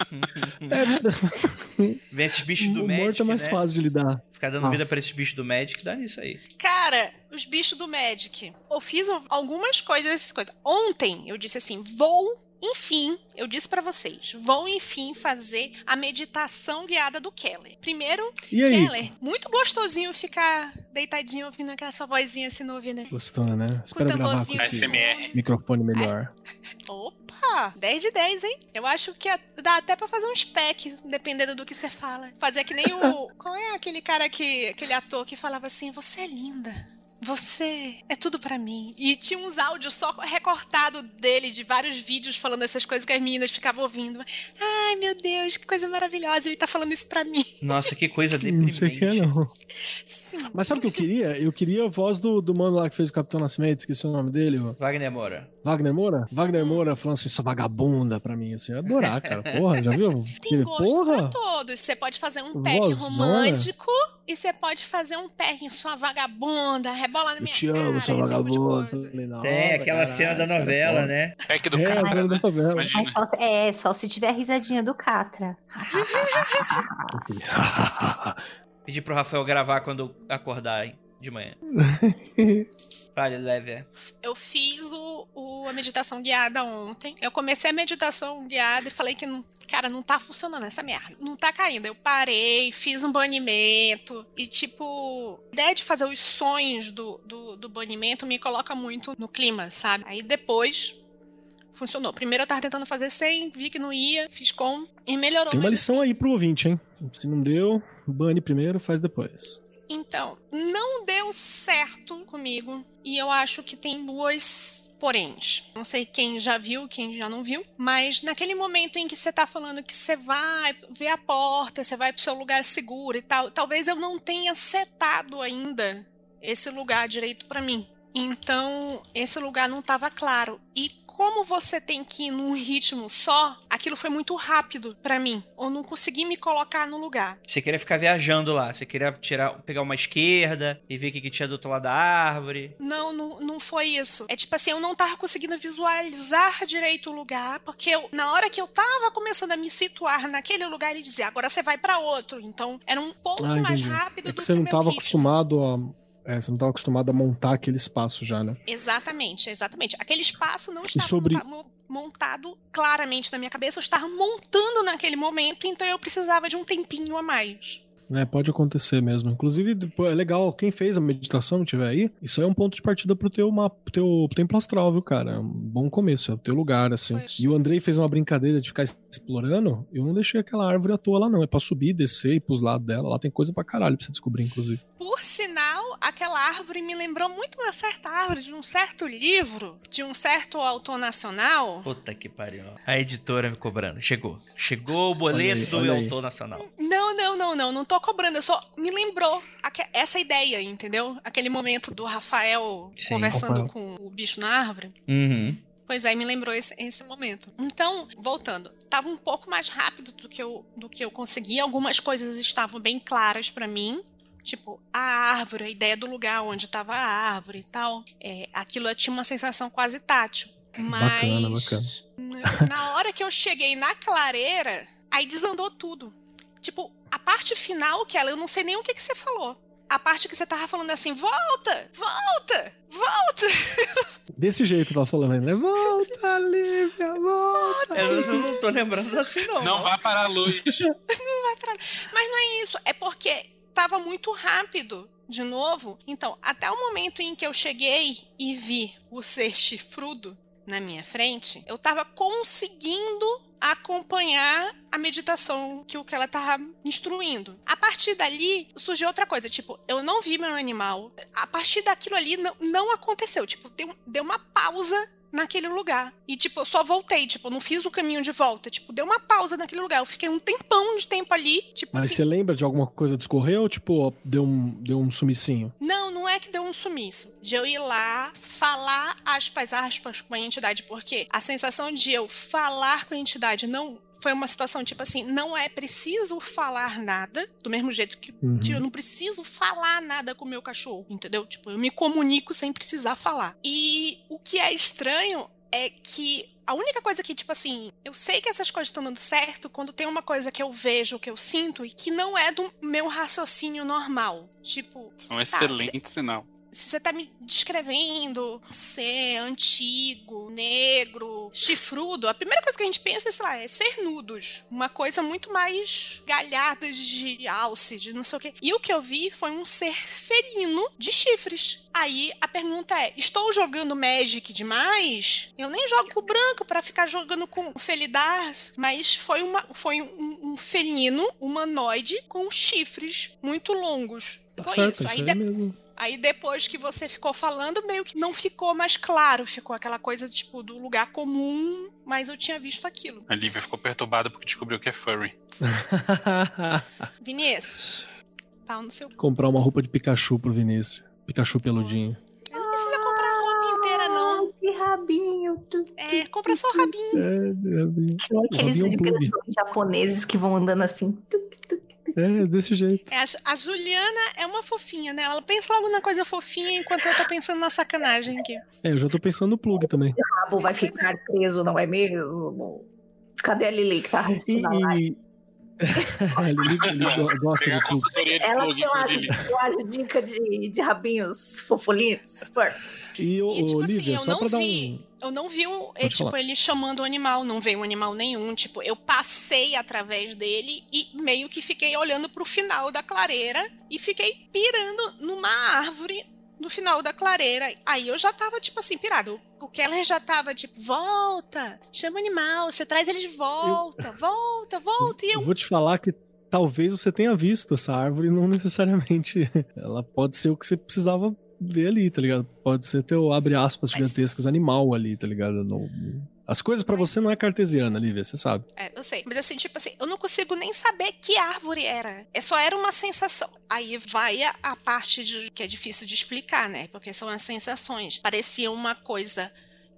Vem esses bichos do o Magic, morto é mais né? fácil de lidar. Ficar dando Ah. vida pra esses bichos do Magic, dá nisso aí. Cara, os bichos do Magic. Eu fiz algumas coisas, essas coisas. Ontem eu disse assim: vou, enfim, eu disse pra vocês, vou enfim fazer a meditação guiada do Keller. Primeiro? Keller, muito gostosinho ficar deitadinho ouvindo aquela sua vozinha assim no ouvido, né? Gostou, né? Espero gravar com esse ASMR. microfone melhor. Opa! 10 de 10, hein? Eu acho que dá até pra fazer uns packs, dependendo do que você fala. Fazer que nem o. Qual é aquele cara que. aquele ator que falava assim: Você é linda. Você é tudo pra mim. E tinha uns áudios só recortado dele, de vários vídeos falando essas coisas que as meninas ficavam ouvindo. Ai, meu Deus, que coisa maravilhosa, ele tá falando isso pra mim. Nossa, que coisa Não deprimente. sei o que é, não. Sim. Mas sabe o que eu queria? Eu queria a voz do, do mano lá que fez o Capitão Nascimento, esqueci o nome dele, Wagner Moura. Wagner Moura? Wagner Moura falando assim, sua vagabunda pra mim, assim, eu ia adorar, cara. Porra, já viu? Tem gosto Porra! pra todos. Você pode fazer um pack romântico e você pode fazer um pack em sua vagabunda, rebola na Eu minha te cara, amo, sua tipo vagabunda. Tem aquela caralho, cena da esse cara é novela, foda. né? Pack do É, a cara, cena da né? novela. Imagina. Só- é, só se tiver a risadinha do Catra. Pedir pro Rafael gravar quando acordar hein, de manhã. Vale, leve. Eu fiz o, o- a meditação guiada ontem. Eu comecei a meditação guiada e falei que, não, cara, não tá funcionando essa merda. Não tá caindo. Eu parei, fiz um banimento. E, tipo, a ideia de fazer os sonhos do, do, do banimento me coloca muito no clima, sabe? Aí depois funcionou. Primeiro eu tava tentando fazer sem, vi que não ia, fiz com e melhorou. Tem uma lição assim, aí pro ouvinte, hein? Se não deu, bane primeiro, faz depois. Então, não deu certo comigo. E eu acho que tem duas poréns. Não sei quem já viu, quem já não viu. Mas naquele momento em que você tá falando que você vai ver a porta, você vai pro seu lugar seguro e tal, talvez eu não tenha setado ainda esse lugar direito pra mim. Então, esse lugar não tava claro. E como você tem que ir num ritmo só, aquilo foi muito rápido pra mim. Eu não consegui me colocar no lugar. Você queria ficar viajando lá. Você queria tirar, pegar uma esquerda e ver o que, que tinha do outro lado da árvore. Não, não, não foi isso. É tipo assim, eu não tava conseguindo visualizar direito o lugar, porque eu- na hora que eu tava começando a me situar naquele lugar, ele dizia, agora você vai pra outro. Então, era um pouco Ah, mais rápido É do que que você não meu tava ritmo. acostumado a. É, você não tava acostumado a montar aquele espaço já, né? Exatamente, exatamente. Aquele espaço não estava sobre- monta- mo- montado claramente na minha cabeça, eu estava montando naquele momento, então eu precisava de um tempinho a mais. É, pode acontecer mesmo. Inclusive, é legal, quem fez a meditação, tiver aí, isso aí é um ponto de partida pro teu mapa, pro teu templo astral, viu, cara? É um bom começo, é o teu lugar, assim. Pois. E o Andrei fez uma brincadeira de ficar explorando, eu não deixei aquela árvore à toa lá, não. É pra subir, descer e pros lados dela. Lá tem coisa pra caralho pra você descobrir, inclusive. Por sinal, aquela árvore me lembrou muito uma certa árvore de um certo livro, de um certo autor nacional. Puta que pariu. A editora me cobrando. Chegou. Chegou o boleto aí, do autor nacional. Não, não, não, não, não tô cobrando, eu só me lembrou essa ideia, entendeu? Aquele momento do Rafael Sim. conversando Rafael. com o bicho na árvore. Uhum. Pois aí me lembrou esse, esse momento. Então, voltando, tava um pouco mais rápido do que eu, do que eu consegui. Algumas coisas estavam bem claras pra mim. Tipo, a árvore, a ideia do lugar onde tava a árvore e tal. É, aquilo tinha uma sensação quase tátil. Mas Bacana, bacana. na- hora que eu cheguei na clareira, aí desandou tudo. Tipo, a parte final, que ela, eu não sei nem o que, que você falou. A parte que você tava falando assim, volta, volta, volta. Desse jeito eu tava falando aí, né? Volta, Lívia, volta! Eu não, não tô lembrando assim, não. Não vai parar a luz. Mas não é isso, é porque tava muito rápido de novo. Então, até o momento em que eu cheguei e vi o ser chifrudo na minha frente, eu tava conseguindo acompanhar a meditação que o que ela tava instruindo. A partir dali, surgiu outra coisa, tipo, eu não vi meu animal. A partir daquilo ali não, não aconteceu, tipo, deu, deu uma pausa naquele lugar. E, tipo, eu só voltei, tipo, não fiz o caminho de volta. Tipo, deu uma pausa naquele lugar. Eu fiquei um tempão de tempo ali, tipo Mas assim. você lembra de alguma coisa discorrer ou, tipo, deu um, deu um sumicinho? Não, não é que deu um sumiço. De eu ir lá, falar aspas, aspas com a entidade, porque a sensação de eu falar com a entidade não. Foi uma situação tipo assim, não é preciso falar nada, do mesmo jeito que Uhum. eu não preciso falar nada com o meu cachorro, entendeu? Tipo, eu me comunico sem precisar falar. E o que é estranho é que a única coisa que, tipo assim, eu sei que essas coisas estão dando certo quando tem uma coisa que eu vejo, que eu sinto, e que não é do meu raciocínio normal. Tipo, Um tá, excelente sinal. Se você tá me descrevendo ser antigo, negro, chifrudo, a primeira coisa que a gente pensa, sei lá, é ser nudos. Uma coisa muito mais galhada de alce, de não sei o quê. E o que eu vi foi um ser felino de chifres. Aí a pergunta é: estou jogando Magic demais? Eu nem jogo com o branco pra ficar jogando com o Felidars, mas foi, uma, foi um, um felino humanoide com chifres muito longos. Foi certo, isso. Aí de-. Aí depois que você ficou falando, meio que não ficou mais claro. Ficou aquela coisa, tipo, do lugar comum, mas eu tinha visto aquilo. A Lívia ficou perturbada porque descobriu que é furry. Vinícius, pau no seu. Comprar uma roupa de Pikachu pro Vinícius. Pikachu peludinho. Não precisa comprar a roupa inteira, não. Que rabinho. É, compra só o rabinho. É, é, Aqueles Rabinho japoneses que vão andando assim. tuc, tuc. É desse jeito. É, a, Juliana é uma fofinha, né? Ela pensa logo na coisa fofinha enquanto eu tô pensando na sacanagem aqui. É, eu já tô pensando no plug também. O rabo vai ficar preso, não é mesmo? Cadê a Lili que tá E. a e... Lili, Lili gosta de plug. Ela plug tem umas, umas dicas de, de rabinhos. Spurs. E, ô, E, tipo ô, assim, Lívia, eu só não pra dar vi. um. Eu não vi o, é, tipo, falar. ele chamando o animal, não veio um animal nenhum. Tipo, eu passei através dele e meio que fiquei olhando pro final da clareira e fiquei pirando numa árvore no final da clareira. Aí eu já tava, tipo assim, pirado. O Keller já tava, tipo, volta, chama o animal, você traz ele de volta, volta, volta. E eu Eu vou te falar que talvez você tenha visto essa árvore, não necessariamente. Ela pode ser o que você precisava ver ali, tá ligado? Pode ser teu, abre aspas, gigantescas, animal ali, tá ligado? No- As coisas pra você não é cartesiana, Lívia, você sabe. É, eu sei. Mas assim, tipo assim, eu não consigo nem saber que árvore era. É só era uma sensação. Aí vai a, a parte de- que é difícil de explicar, né? Porque são as sensações. Parecia uma coisa.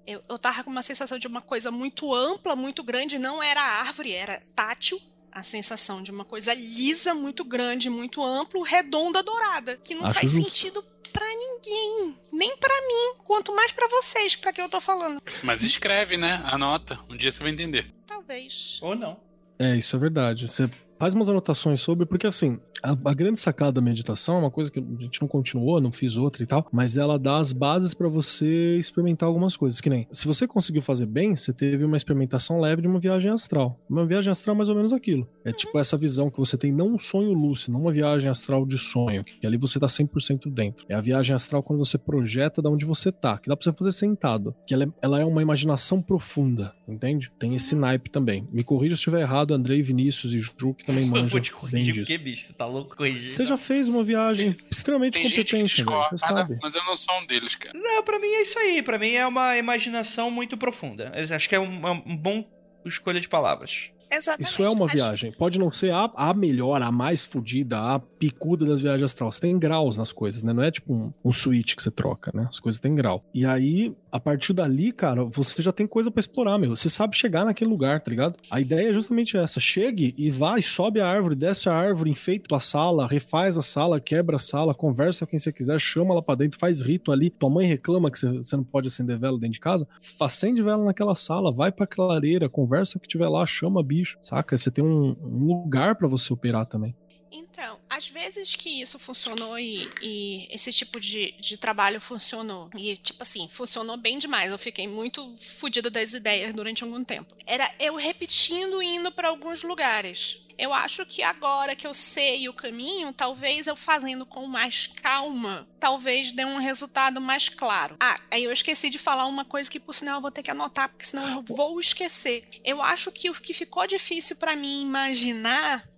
Eu, eu tava com uma sensação de uma coisa muito ampla, muito grande. Não era árvore, era tátil. A sensação de uma coisa lisa, muito grande, muito amplo, redonda, dourada. Que não Acho faz justo. sentido pra ninguém. Nem pra mim. Quanto mais pra vocês, pra que eu tô falando. Mas escreve, né? Anota. Um dia você vai entender. Talvez. Ou não. É, isso é verdade. Você faz umas anotações sobre, porque assim, a, a grande sacada da meditação é uma coisa que a gente não continuou, não fiz outra e tal, mas ela dá as bases pra você experimentar algumas coisas. Que nem, se você conseguiu fazer bem, você teve uma experimentação leve de uma viagem astral. Uma viagem astral é mais ou menos aquilo. É tipo essa visão que você tem, não um sonho lúcido, não uma viagem astral de sonho, que ali você tá 100% dentro. É a viagem astral quando você projeta da onde você tá, que dá pra você fazer sentado. Que ela é, ela é uma imaginação profunda, entende? Tem esse naipe também. Me corrija se estiver errado, Andrei, Vinícius e Ju, que também Eu manjam vou te bem corrigir, porque, bicho, você tá louco corrigir. Você já fez uma viagem extremamente Tem gente que competente, discorda, sabe. mas eu não sou um deles, cara. Não, pra mim é isso aí. Pra mim é uma imaginação muito profunda. Eu acho que é um, é um bom escolha de palavras. Exatamente. Isso é uma viagem. Pode não ser a, a melhor, a mais fodida, a picuda das viagens astrais. Você tem graus nas coisas, né? Não é tipo um, um switch que você troca, né? As coisas têm grau. E aí, a partir dali, cara, você já tem coisa pra explorar, meu. Você sabe chegar naquele lugar, tá ligado? A ideia é justamente essa. Chegue e vai, sobe a árvore, desce a árvore, enfeita a sala, refaz a sala, quebra a sala, conversa com quem você quiser, chama ela pra dentro, faz rito ali. Tua mãe reclama que você, não pode acender vela dentro de casa. Acende vela naquela sala, vai pra clareira, conversa o que tiver lá, chama bicho, saca? Você tem um, um lugar pra você operar também. Então, às vezes que isso funcionou e, e esse tipo de, de trabalho funcionou. E, tipo assim, funcionou bem demais. Eu fiquei muito fodida das ideias durante algum tempo. Era eu repetindo e indo para alguns lugares. Eu acho que agora que eu sei o caminho, talvez eu fazendo com mais calma, talvez dê um resultado mais claro. Ah, aí eu esqueci de falar uma coisa que por sinal eu vou ter que anotar, porque senão eu vou esquecer. Eu acho que o que ficou difícil para mim imaginar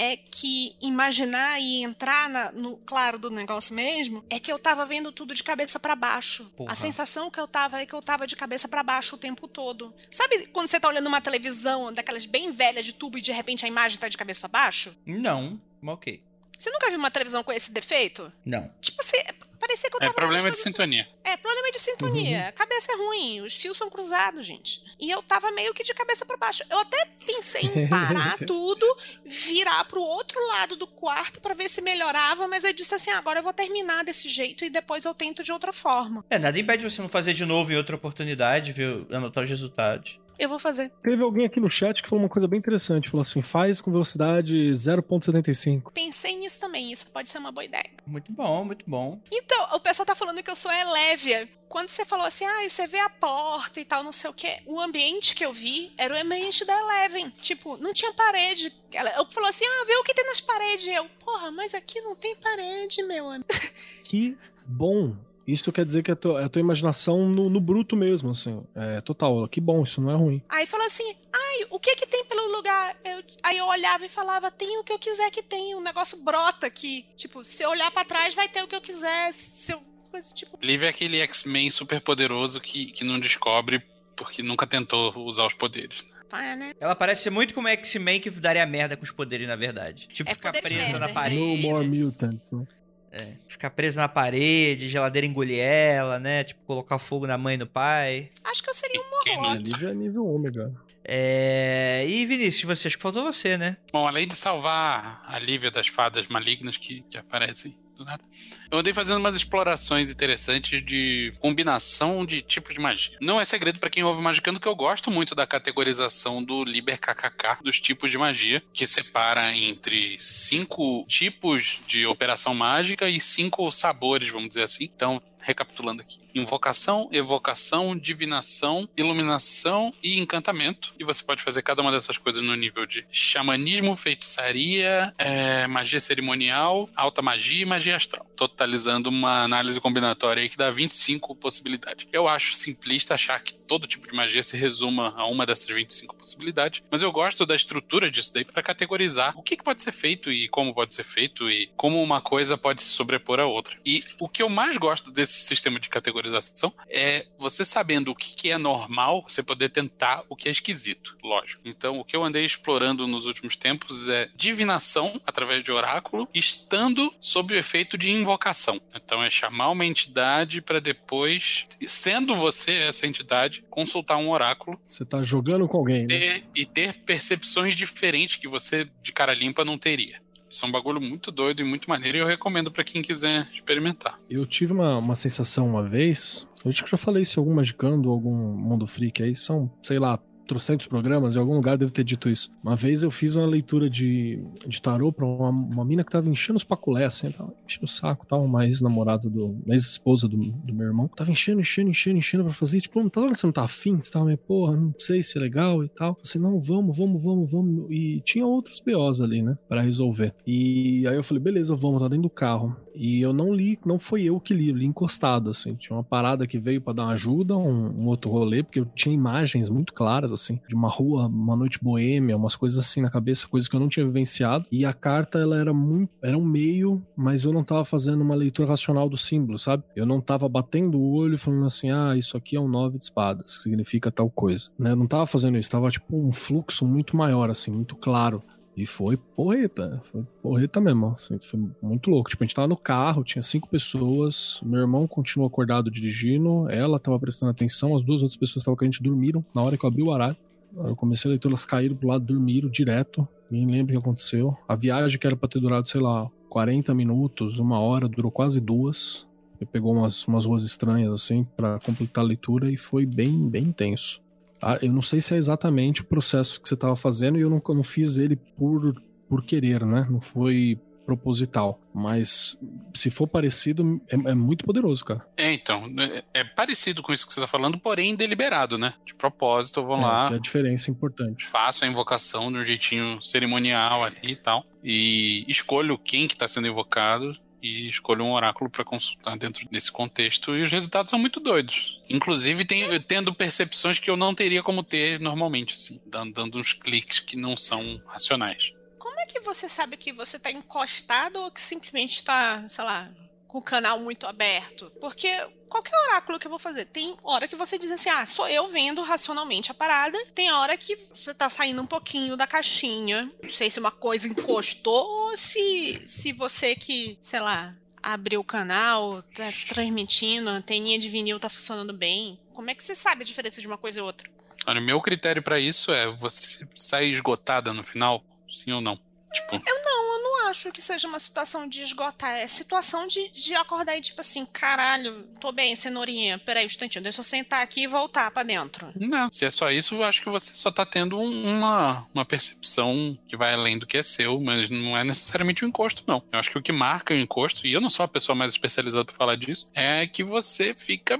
é que imaginar e entrar na- no claro do negócio mesmo é que eu tava vendo tudo de cabeça pra baixo. Porra. A sensação que eu tava é que eu tava de cabeça pra baixo o tempo todo. Sabe quando você tá olhando uma televisão daquelas bem velhas de tubo e de repente a imagem tá de cabeça pra baixo? Não, mas ok. Você nunca viu uma televisão com esse defeito? Não. Tipo assim, parecia que eu É tava problema vendo de sintonia. é, problema de sintonia. A cabeça é ruim, os fios são cruzados, gente. E eu tava meio que de cabeça pra baixo. Eu até pensei em parar tudo, virar pro outro lado do quarto pra ver se melhorava, mas eu disse assim: "Ah, agora eu vou terminar desse jeito e depois eu tento de outra forma. É, nada impede você não fazer de novo em outra oportunidade, viu? Anotar os resultados. Eu vou fazer. Teve alguém aqui no chat que falou uma coisa bem interessante. Falou assim: faz com velocidade 0.75. Pensei nisso também, isso pode ser uma boa ideia. Muito bom, muito bom. Então, o pessoal tá falando que eu sou elévia. Quando você falou assim, ah, você vê a porta e tal, não sei o quê, o ambiente que eu vi era o ambiente da Eleven. Tipo, não tinha parede. Ela eu falou assim, ah, vê o que tem nas paredes. Eu, porra, mas aqui não tem parede, meu amigo. Que bom! Isso quer dizer que é a tua, a tua imaginação no, no, bruto mesmo, assim. É total. Que bom, isso não é ruim. Aí falou assim: ai, o que que tem pelo lugar? Eu, aí eu olhava e falava: tem o que eu quiser que tem. O negócio brota aqui. Tipo, se eu olhar para trás, vai ter o que eu quiser. Se eu. Coisa, tipo... Liv é aquele X-Men super poderoso que, que não descobre porque nunca tentou usar os poderes. É, né? Ela parece muito como X-Men que daria merda com os poderes, na verdade. Tipo, É ficar presa merda. na parede. No more mutants, né? É, ficar presa na parede, geladeira engolir ela, né? Tipo, colocar fogo na mãe e no pai. Acho que eu seria um Quem morrote. Ali já é nível ômega. É... E Vinícius, você, acho que faltou você, né? Bom, além de salvar a Lívia das fadas malignas que, que aparecem do nada, eu andei fazendo umas explorações interessantes de combinação de tipos de magia. Não é segredo pra quem ouve Magicando que eu gosto muito da categorização do Liber KKK dos tipos de magia, que separa entre cinco tipos de operação mágica e cinco sabores, vamos dizer assim. Então, recapitulando aqui: invocação, evocação, divinação, iluminação e encantamento. E você pode fazer cada uma dessas coisas no nível de xamanismo, feitiçaria, é, magia cerimonial, alta magia e magia astral, totalizando uma análise combinatória aí que dá 25 possibilidades. Eu acho simplista achar que todo tipo de magia se resuma a uma dessas 25 possibilidades, mas eu gosto da estrutura disso daí para categorizar o que, que pode ser feito e como pode ser feito e como uma coisa pode se sobrepor à outra. E o que eu mais gosto desse sistema de categorização é você sabendo o que, que é normal, você poder tentar o que é esquisito, lógico. Então, o que eu andei explorando nos últimos tempos é divinação através de oráculo, estando sob o efeito de invocação. Então, é chamar uma entidade para depois, sendo você essa entidade, consultar um oráculo Você tá jogando com alguém, né? ter- e ter percepções diferentes que você de cara limpa não teria. Isso é um bagulho muito doido e muito maneiro e eu recomendo pra quem quiser experimentar. Eu tive uma, uma sensação uma vez. Eu acho que já falei isso em algum Magicando, algum Mundo Freak aí. São, sei lá, trocentos programas, em algum lugar devo ter dito isso. Uma vez eu fiz uma leitura de, de tarô pra uma, uma mina que tava enchendo os paculés, assim, tava enchendo o saco, tava uma ex-namorada do. uma ex-esposa do, do meu irmão. Tava enchendo, enchendo, enchendo, enchendo pra fazer. Tipo, não tá você não tá afim? Você tava meio, porra, não sei se é legal e tal. Assim, não, vamos, vamos, vamos, vamos. E tinha outros BOs ali, né? Pra resolver. E aí eu falei, beleza, vamos, tá dentro do carro. E eu não li, não foi eu que li, li encostado, assim. Tinha uma parada que veio pra dar uma ajuda, um, um outro rolê, porque eu tinha imagens muito claras, assim, de uma rua, uma noite boêmia, umas coisas assim na cabeça, coisas que eu não tinha vivenciado. E a carta, ela era muito, era um meio, mas eu não tava fazendo uma leitura racional do símbolo, sabe? Eu não tava batendo o olho falando assim, ah, isso aqui é um nove de espadas, que significa tal coisa. Né? Eu não tava fazendo isso, tava tipo um fluxo muito maior, assim, muito claro. E foi porreta, foi porreta mesmo, assim, foi muito louco. Tipo, a gente tava no carro, tinha cinco pessoas, meu irmão continuou acordado dirigindo, ela tava prestando atenção, as duas outras pessoas estavam com a gente dormiram na hora que eu abri o aralho. Eu comecei a leitura, elas caíram pro lado, dormiram direto, nem lembro o que aconteceu. A viagem que era pra ter durado, sei lá, 40 minutos, uma hora, durou quase duas. Ele pegou umas, umas ruas estranhas, assim, pra completar a leitura e foi bem, bem intenso. Ah, eu não sei se é exatamente o processo que você estava fazendo e eu não, eu não fiz ele por, por querer, né? Não foi proposital. Mas se for parecido, é, é muito poderoso, cara. É, então, é, é parecido com isso que você tá falando, porém deliberado, né? De propósito, vão É, lá, que a diferença é importante. faço a invocação de um jeitinho cerimonial ali e tal, e escolho quem que tá sendo invocado e escolho um oráculo para consultar dentro desse contexto e os resultados são muito doidos. Inclusive tem- tendo percepções que eu não teria como ter normalmente, assim, dando, dando uns cliques que não são racionais. Como é que você sabe que você tá encostado ou que simplesmente tá, sei lá, com o canal muito aberto? Porque qualquer oráculo que eu vou fazer, tem hora que você diz assim, ah, sou eu vendo racionalmente a parada. Tem hora que você tá saindo um pouquinho da caixinha. Não sei se uma coisa encostou ou se, se você que, sei lá, abriu o canal, tá transmitindo, a anteninha de vinil tá funcionando bem. Como é que você sabe a diferença de uma coisa e outra? Olha, o meu critério para isso é você sair esgotada no final, sim ou não? Tipo, eu não acho que seja uma situação de esgotar. É situação de, de acordar e tipo assim, caralho, tô bem, cenourinha. Peraí um instantinho, deixa eu sentar aqui e voltar pra dentro. Não, se é só isso, eu acho que você só tá tendo um- uma, uma percepção que vai além do que é seu, mas não é necessariamente o encosto, não. Eu acho que o que marca o encosto, e eu não sou a pessoa mais especializada pra falar disso, é que você fica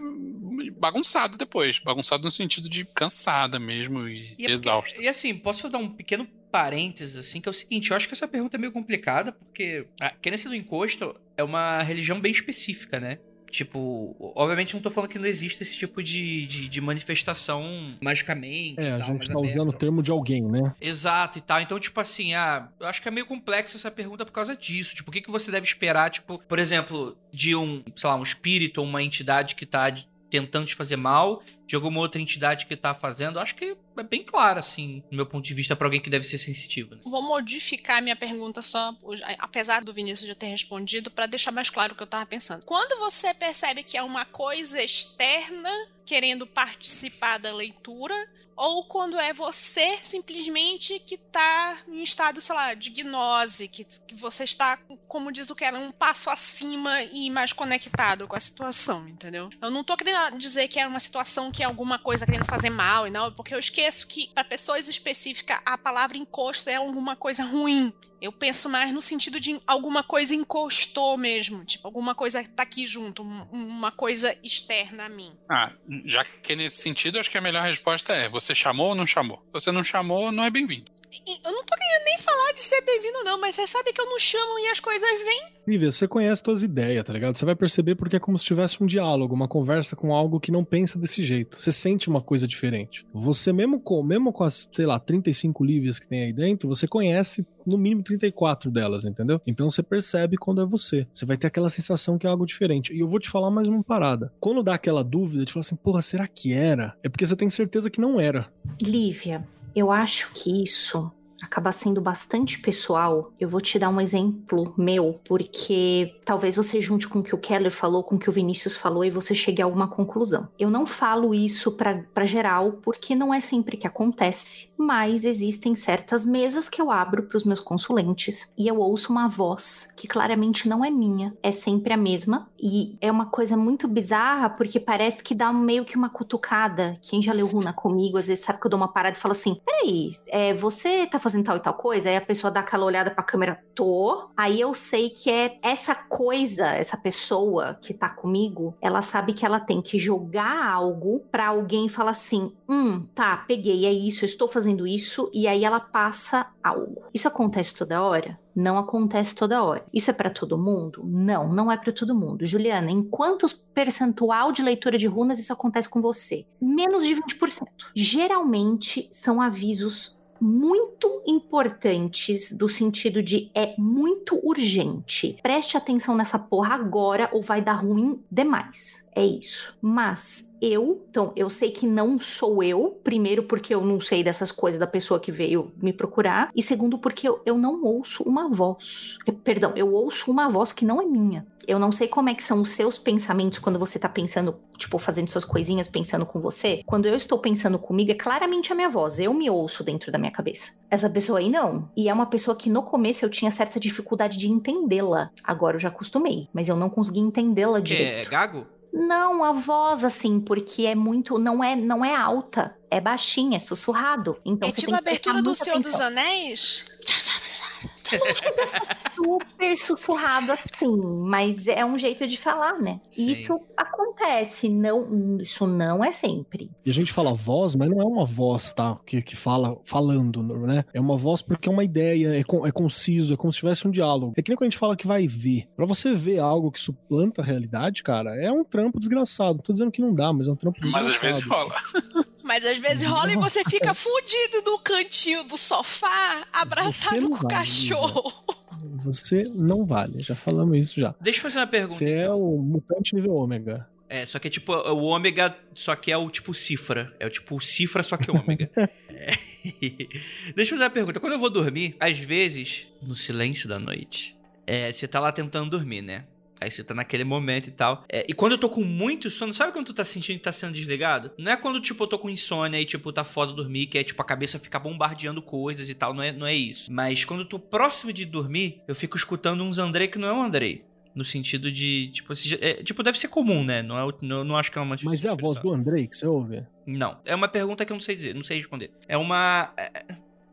bagunçado depois. Bagunçado no sentido de cansada mesmo e, E, é porque- exausto. e assim, posso dar um pequeno parênteses, assim, que é o seguinte, eu acho que essa pergunta é meio complicada, porque a crença do encosto é uma religião bem específica, né? Tipo, obviamente não tô falando que não existe esse tipo de, de, de manifestação magicamente. É, e a tal, gente tá aberta. usando o termo de alguém, né? Exato e tal. Então, tipo assim, ah, eu acho que é meio complexo essa pergunta por causa disso. Tipo, o que, que você deve esperar, tipo, por exemplo, de um, sei lá, um espírito ou uma entidade que tá tentando te fazer mal, de alguma outra entidade que tá fazendo? Acho que é bem claro, assim, do meu ponto de vista, pra alguém que deve ser sensitivo. Né? Vou modificar minha pergunta só, apesar do Vinícius já ter respondido, para deixar mais claro o que eu tava pensando. Quando você percebe que é uma coisa externa querendo participar da leitura, ou quando é você simplesmente que tá em estado, sei lá, de gnose, que, que você está, como diz o que era, um passo acima e mais conectado com a situação, entendeu? Eu não tô querendo dizer que é uma situação que é alguma coisa querendo fazer mal e não, porque eu esqueço que para pessoas específicas a palavra encosto é alguma coisa ruim. Eu penso mais no sentido de alguma coisa encostou mesmo, tipo, alguma coisa tá aqui junto, um- uma coisa externa a mim. Ah, já que nesse sentido, acho que a melhor resposta é: você chamou ou não chamou? Você não chamou, não é bem-vindo. Eu não tô nem falar de ser bem-vindo, não, mas você sabe que eu não chamo e as coisas vêm. Lívia, você conhece tuas ideias, tá ligado? Você vai perceber porque é como se tivesse um diálogo, uma conversa com algo que não pensa desse jeito. Você sente uma coisa diferente. Você, mesmo com, mesmo com as, sei lá, 35 Lívias que tem aí dentro, você conhece no mínimo 34 delas, entendeu? Então você percebe quando é você. Você vai ter aquela sensação que é algo diferente. E eu vou te falar mais uma parada. Quando dá aquela dúvida de falar assim, porra, será que era? É porque você tem certeza que não era. Lívia, eu acho que isso acaba sendo bastante pessoal. Eu vou te dar um exemplo meu, porque talvez você junte com o que o Keller falou, com o que o Vinícius falou e você chegue a alguma conclusão. Eu não falo isso pra geral, porque não é sempre que acontece, mas existem certas mesas que eu abro para os meus consulentes e eu ouço uma voz que claramente não é minha, é sempre a mesma e é uma coisa muito bizarra porque parece que dá meio que uma cutucada. Quem já leu Runa comigo, às vezes sabe que eu dou uma parada e falo assim: peraí, é, você tá fazendo tal e tal coisa? Aí a pessoa dá aquela olhada pra câmera, tô. Aí eu sei que é essa coisa, essa pessoa que tá comigo, ela sabe que ela tem que jogar algo pra alguém falar assim: hum, tá, peguei, é isso, eu estou fazendo isso, e aí ela passa algo. Isso acontece toda hora? Não acontece toda hora. Isso é pra todo mundo? Não, não é pra todo mundo. Juliana, em quantos percentual de leitura de runas isso acontece com você? Menos de 20%. Geralmente são avisos muito importantes do sentido de é muito urgente. Preste atenção nessa porra agora ou vai dar ruim demais. É isso. Mas eu, então, eu sei que não sou eu, primeiro porque eu não sei dessas coisas da pessoa que veio me procurar, e segundo porque eu, eu não ouço uma voz. Perdão, eu ouço uma voz que não é minha. Eu não sei como é que são os seus pensamentos quando você tá pensando, tipo, fazendo suas coisinhas, pensando com você. Quando eu estou pensando comigo, é claramente a minha voz. Eu me ouço dentro da minha cabeça. Essa pessoa aí não. E é uma pessoa que no começo eu tinha certa dificuldade de entendê-la. Agora eu já acostumei, mas eu não consegui entendê-la é direito. gago? Não, a voz assim, porque é muito, não é, não é alta, é baixinha, é sussurrado. Então é você tipo a abertura do Senhor dos atenção. Anéis. Não chega a ser super sussurrado assim, mas é um jeito de falar, né? Sim. Isso acontece, não, isso não é sempre. E a gente fala voz, mas não é uma voz, tá? Que, que fala falando, né? É uma voz porque é uma ideia, é, con- é conciso, é como se tivesse um diálogo. É que nem quando a gente fala que vai ver. Pra você ver algo que suplanta a realidade, cara, é um trampo desgraçado. Não tô dizendo que não dá, mas é um trampo Mas desgraçado. às vezes rola. Mas às vezes rola e você fica fudido no cantinho do sofá, abraçado com o vai, cachorro. Você não vale, já falamos isso já. Deixa eu fazer uma pergunta. Você é então. o mutante nível ômega. É, só que é tipo o ômega, só que é o tipo cifra. É o tipo cifra, só que ômega. É. Deixa eu fazer uma pergunta. Quando eu vou dormir, às vezes, no silêncio da noite, é, você tá lá tentando dormir, né? Aí você tá naquele momento e tal. É, e quando eu tô com muito sono, sabe quando tu tá sentindo que tá sendo desligado? Não é quando, tipo, eu tô com insônia e, tipo, tá foda dormir, que é, tipo, a cabeça fica bombardeando coisas e tal. Não é, não é isso. Mas quando eu tô próximo de dormir, eu fico escutando uns Andrei que não é um Andrei. No sentido de, tipo, é, tipo, deve ser comum, né? Não, é, não, não acho que é uma... Mas é a voz do Andrei que você ouve? Não. É uma pergunta que eu não sei dizer, não sei responder. É uma... é-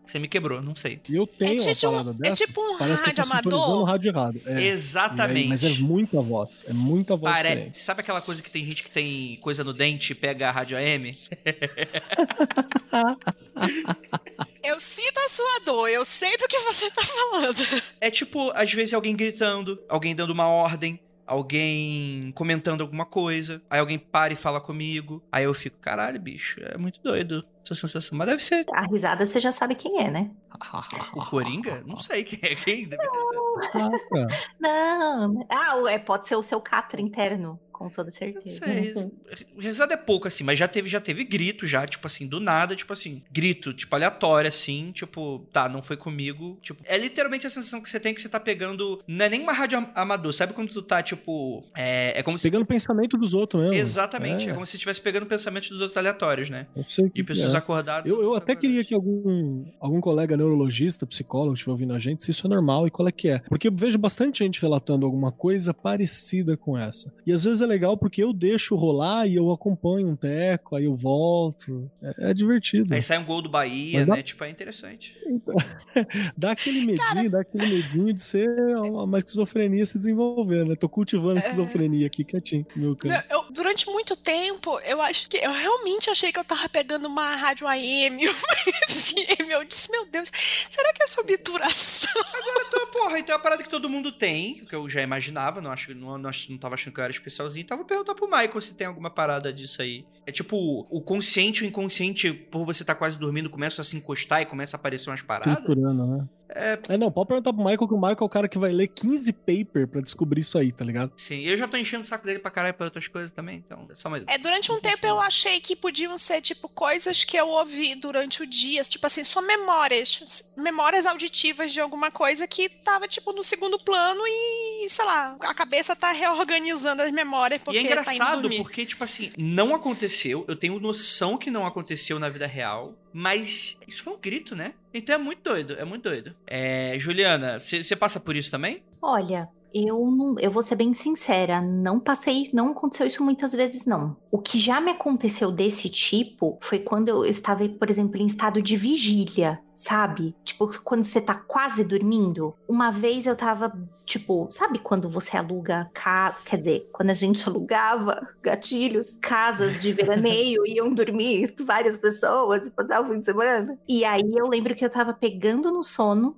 Você me quebrou, não sei. E eu tenho É uma tipo, parada é dessa. tipo um Parece que eu rádio tô amador. rádio errado. É. E aí- Exatamente. mas é muita voz. É muita voz Pare... diferente. Sabe aquela coisa que tem gente que tem coisa no dente e pega a rádio AM? Eu sinto a sua dor, eu sei do que você tá falando. É tipo, às vezes alguém gritando, alguém dando uma ordem. alguém comentando alguma coisa, aí alguém para e fala comigo, aí eu fico, caralho, bicho, é muito doido essa sensação. Mas deve ser A risada você já sabe quem é, né? o Coringa? Não sei quem é quem. Deve ser. Caraca. Não. Ah, o- é, pode ser o seu catra interno, com toda certeza. sei. Risada é pouco, assim, mas já teve, já teve grito, já, tipo assim, do nada, tipo assim, grito, tipo, aleatório, assim, tipo, tá, não foi comigo. Tipo, é literalmente a sensação que você tem que você tá pegando. Não é nem uma rádio am- amador, sabe quando tu tá, tipo. É, é como se. Pegando o pensamento dos outros mesmo. Exatamente, é. É, como se estivesse pegando pensamentos dos outros aleatórios, né? eu sei que De pessoas é. acordadas. Eu, eu até queria desacordadas. que algum, algum colega neurologista, psicólogo, estiver ouvindo a gente, se isso é normal e qual é que é. Porque eu vejo bastante gente relatando alguma coisa parecida com essa. E às vezes é legal porque eu deixo rolar e eu acompanho um teco, aí eu volto. É, é divertido. Aí sai um gol do Bahia, dá- né? Tipo, é interessante. Dá aquele medinho, dá aquele medinho de ser uma, uma esquizofrenia se desenvolver, né? Tô cultivando a esquizofrenia aqui quietinho meu canto. Eu- durante muito tempo, eu acho que eu realmente achei que eu tava pegando uma rádio AM, uma FM. Eu disse, meu Deus, será que é essa obturação? Então, porra, então é uma parada que todo mundo tem, que eu já imaginava, não acho não, não, não tava achando que eu era especialzinho. Tava perguntar pro Michael se tem alguma parada disso aí. É tipo, o consciente e o inconsciente, por você tá quase dormindo, começa a se encostar e começa a aparecer umas paradas. Né? É, É, não, pode perguntar pro Michael que o Michael é o cara que vai ler 15 paper pra descobrir isso aí, tá ligado? sim. Eu já tô enchendo o saco dele pra caralho pra outras coisas também, então é só mais. É, durante um tempo eu achei que podiam ser, tipo, coisas que eu ouvi durante o dia. Tipo assim, só memórias. Memórias auditivas de alguma coisa que tava, tipo, no segundo plano e, sei lá, a cabeça tá reorganizando as memórias porque e é tá indo engraçado dormir. porque, tipo assim, não aconteceu. Eu tenho noção que não aconteceu na vida real. Mas isso foi um grito, né? Então é muito doido, é muito doido. É, Juliana, você passa por isso também? Olha, eu não, eu vou ser bem sincera, não passei, não aconteceu isso muitas vezes não. O que já me aconteceu desse tipo foi quando eu estava, por exemplo, em estado de vigília, sabe? Tipo, quando você tá quase dormindo. Uma vez eu tava, tipo, sabe quando você aluga, ca... quer dizer, quando a gente alugava gatilhos, casas de veraneio, iam dormir várias pessoas e passar o fim de semana? E aí eu lembro que eu tava pegando no sono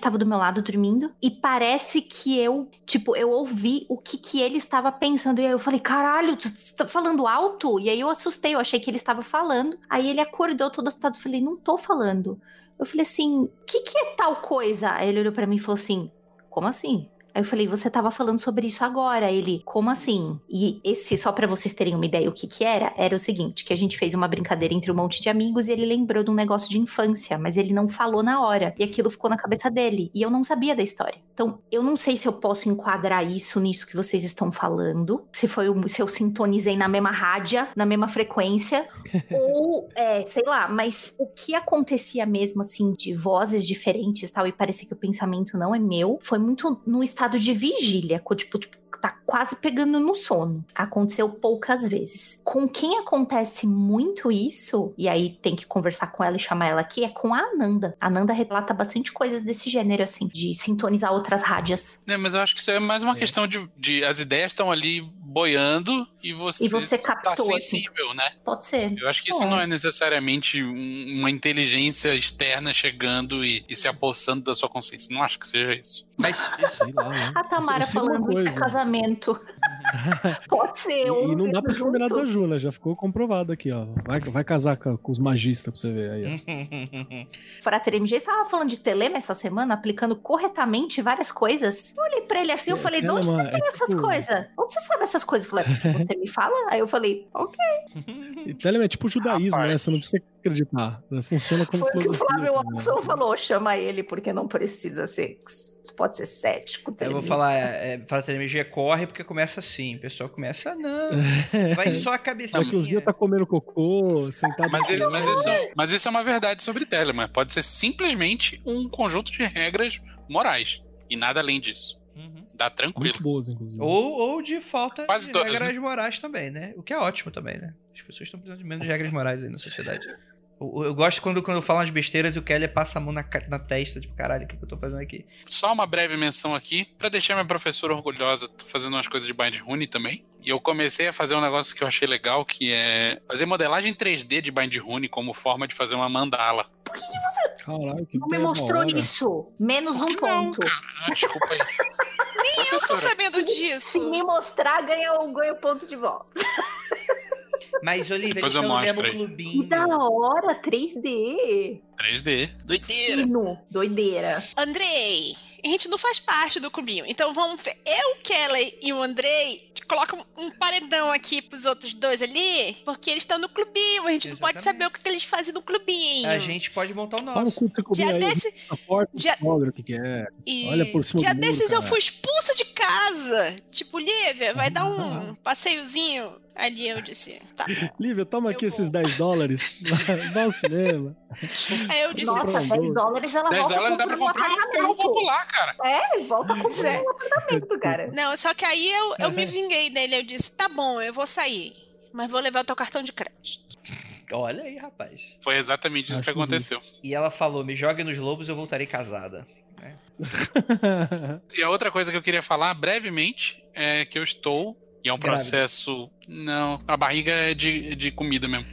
tava do meu lado dormindo e parece que eu, tipo, eu ouvi o que que ele estava pensando e aí eu falei, caralho, tu tá falando alto? E aí eu assustei, eu achei que ele estava falando. Aí ele acordou todo assustado, eu falei, não tô falando. Eu falei assim, o que que é tal coisa? Aí ele olhou pra mim e falou assim, como assim? Aí eu falei, você tava falando sobre isso agora. Ele, como assim? E esse, só pra vocês terem uma ideia o que que era, era o seguinte, que a gente fez uma brincadeira entre um monte de amigos e ele lembrou de um negócio de infância, mas ele não falou na hora. E aquilo ficou na cabeça dele. E eu não sabia da história. Então, eu não sei se eu posso enquadrar isso nisso que vocês estão falando. Se foi o, se eu sintonizei na mesma rádia, na mesma frequência. ou, é, sei lá, mas o que acontecia mesmo, assim, de vozes diferentes e tal, e parecia que o pensamento não é meu, foi muito no estado de vigília, tipo, tipo, tá quase pegando no sono. Aconteceu poucas vezes. Com quem acontece muito isso, e aí tem que conversar com ela e chamar ela aqui, é com a Ananda. A Ananda relata bastante coisas desse gênero, assim, de sintonizar outras rádias. É, mas eu acho que isso é mais uma questão de, de as ideias estão ali boiando e você, E você tá captou, assim. sensível, né? Pode ser. Eu acho que isso É. não é necessariamente um- uma inteligência externa chegando e, e se apossando da sua consciência. Não acho que seja isso. Mas Sei lá, né? A Tamara sei uma falando isso é casamento. Pode ser. E, e não dá pra junto. combinar da Ju, né? Já ficou comprovado aqui, ó. Vai, vai casar com, com os magistas pra você ver aí, ó. Frater MG estava falando de telema essa semana, aplicando corretamente várias coisas. Eu olhei pra ele assim, eu É, falei, de onde você tem é essas tipo- coisas? Onde você sabe essas coisas? Eu falei, "É porque você me fala? Aí eu falei, ok. E Telema é tipo judaísmo, Rapaz. né? Você não precisa acreditar. Funciona como Foi o que o Flávio também. Watson falou, chama ele, porque não precisa ser, pode ser cético. Eu vou falar, é, é, Frater MG corre porque começa assim. O pessoal começa, não, vai só a cabecinha. Daqui uns dias tá comendo cocô, sentado Mas, no isso, mas, isso, mas isso é uma verdade sobre Telemann. Pode ser simplesmente um conjunto de regras morais. E nada além disso. Uhum. Dá tranquilo. Muito boas, inclusive. Ou, ou de falta Quase de todas, regras né? morais também, né? O que é ótimo também, né? As pessoas estão precisando de menos regras morais aí na sociedade. Eu, eu gosto quando, quando eu falo umas besteiras e o Kelly passa a mão na, na testa, tipo, caralho, o que, que eu tô fazendo aqui? Só uma breve menção aqui, pra deixar minha professora orgulhosa, tô fazendo umas coisas de Bind Rune também. E eu comecei a fazer um negócio que eu achei legal, que é fazer modelagem 3D de Bind Rune como forma de fazer uma mandala. Caralho, que Não me mostrou hora. isso. Menos Por um que não, ponto. cara? Ah, desculpa aí. Nem eu tô sabendo disso. Se me mostrar, ganha um ganha ponto de volta. Mas, Olivia, Depois eles eu estão no mesmo aí. Que clubinho. da hora, 3D. 3D. Doideira. Fino, doideira. Andrei, a gente não faz parte do clubinho. Então vamos ver. Eu, o Kelly e o Andrei colocam um paredão aqui pros outros dois ali, porque eles estão no clubinho. A gente não pode Exatamente. saber o que que eles fazem no clubinho. A gente pode montar o nosso. comia Dia aí, desse. a porta, Dia- descobre o que que é. E Olha por cima dia do muro, desses eu cara. fui expulsa de casa. Tipo, Lívia, vai dar Ah. um passeiozinho. Ali eu disse, tá. Lívia, toma aqui Eu esses vou. 10 dólares. Vai ao cinema. Aí eu disse, Nossa, comprar um 10 doce. dólares ela 10 volta dólares dá pra comprar um popular, cara. É, volta comprando um apartamento, cara. não, só que aí eu, eu me vinguei dele. Eu disse, tá bom, eu vou sair. Mas vou levar o teu cartão de crédito. Olha aí, rapaz. Foi exatamente isso Acho que aconteceu. E ela falou: me jogue nos lobos, eu voltarei casada. E a outra coisa que eu queria falar brevemente é que eu estou. E é um Grávida. processo. Não, a barriga é de, de comida mesmo.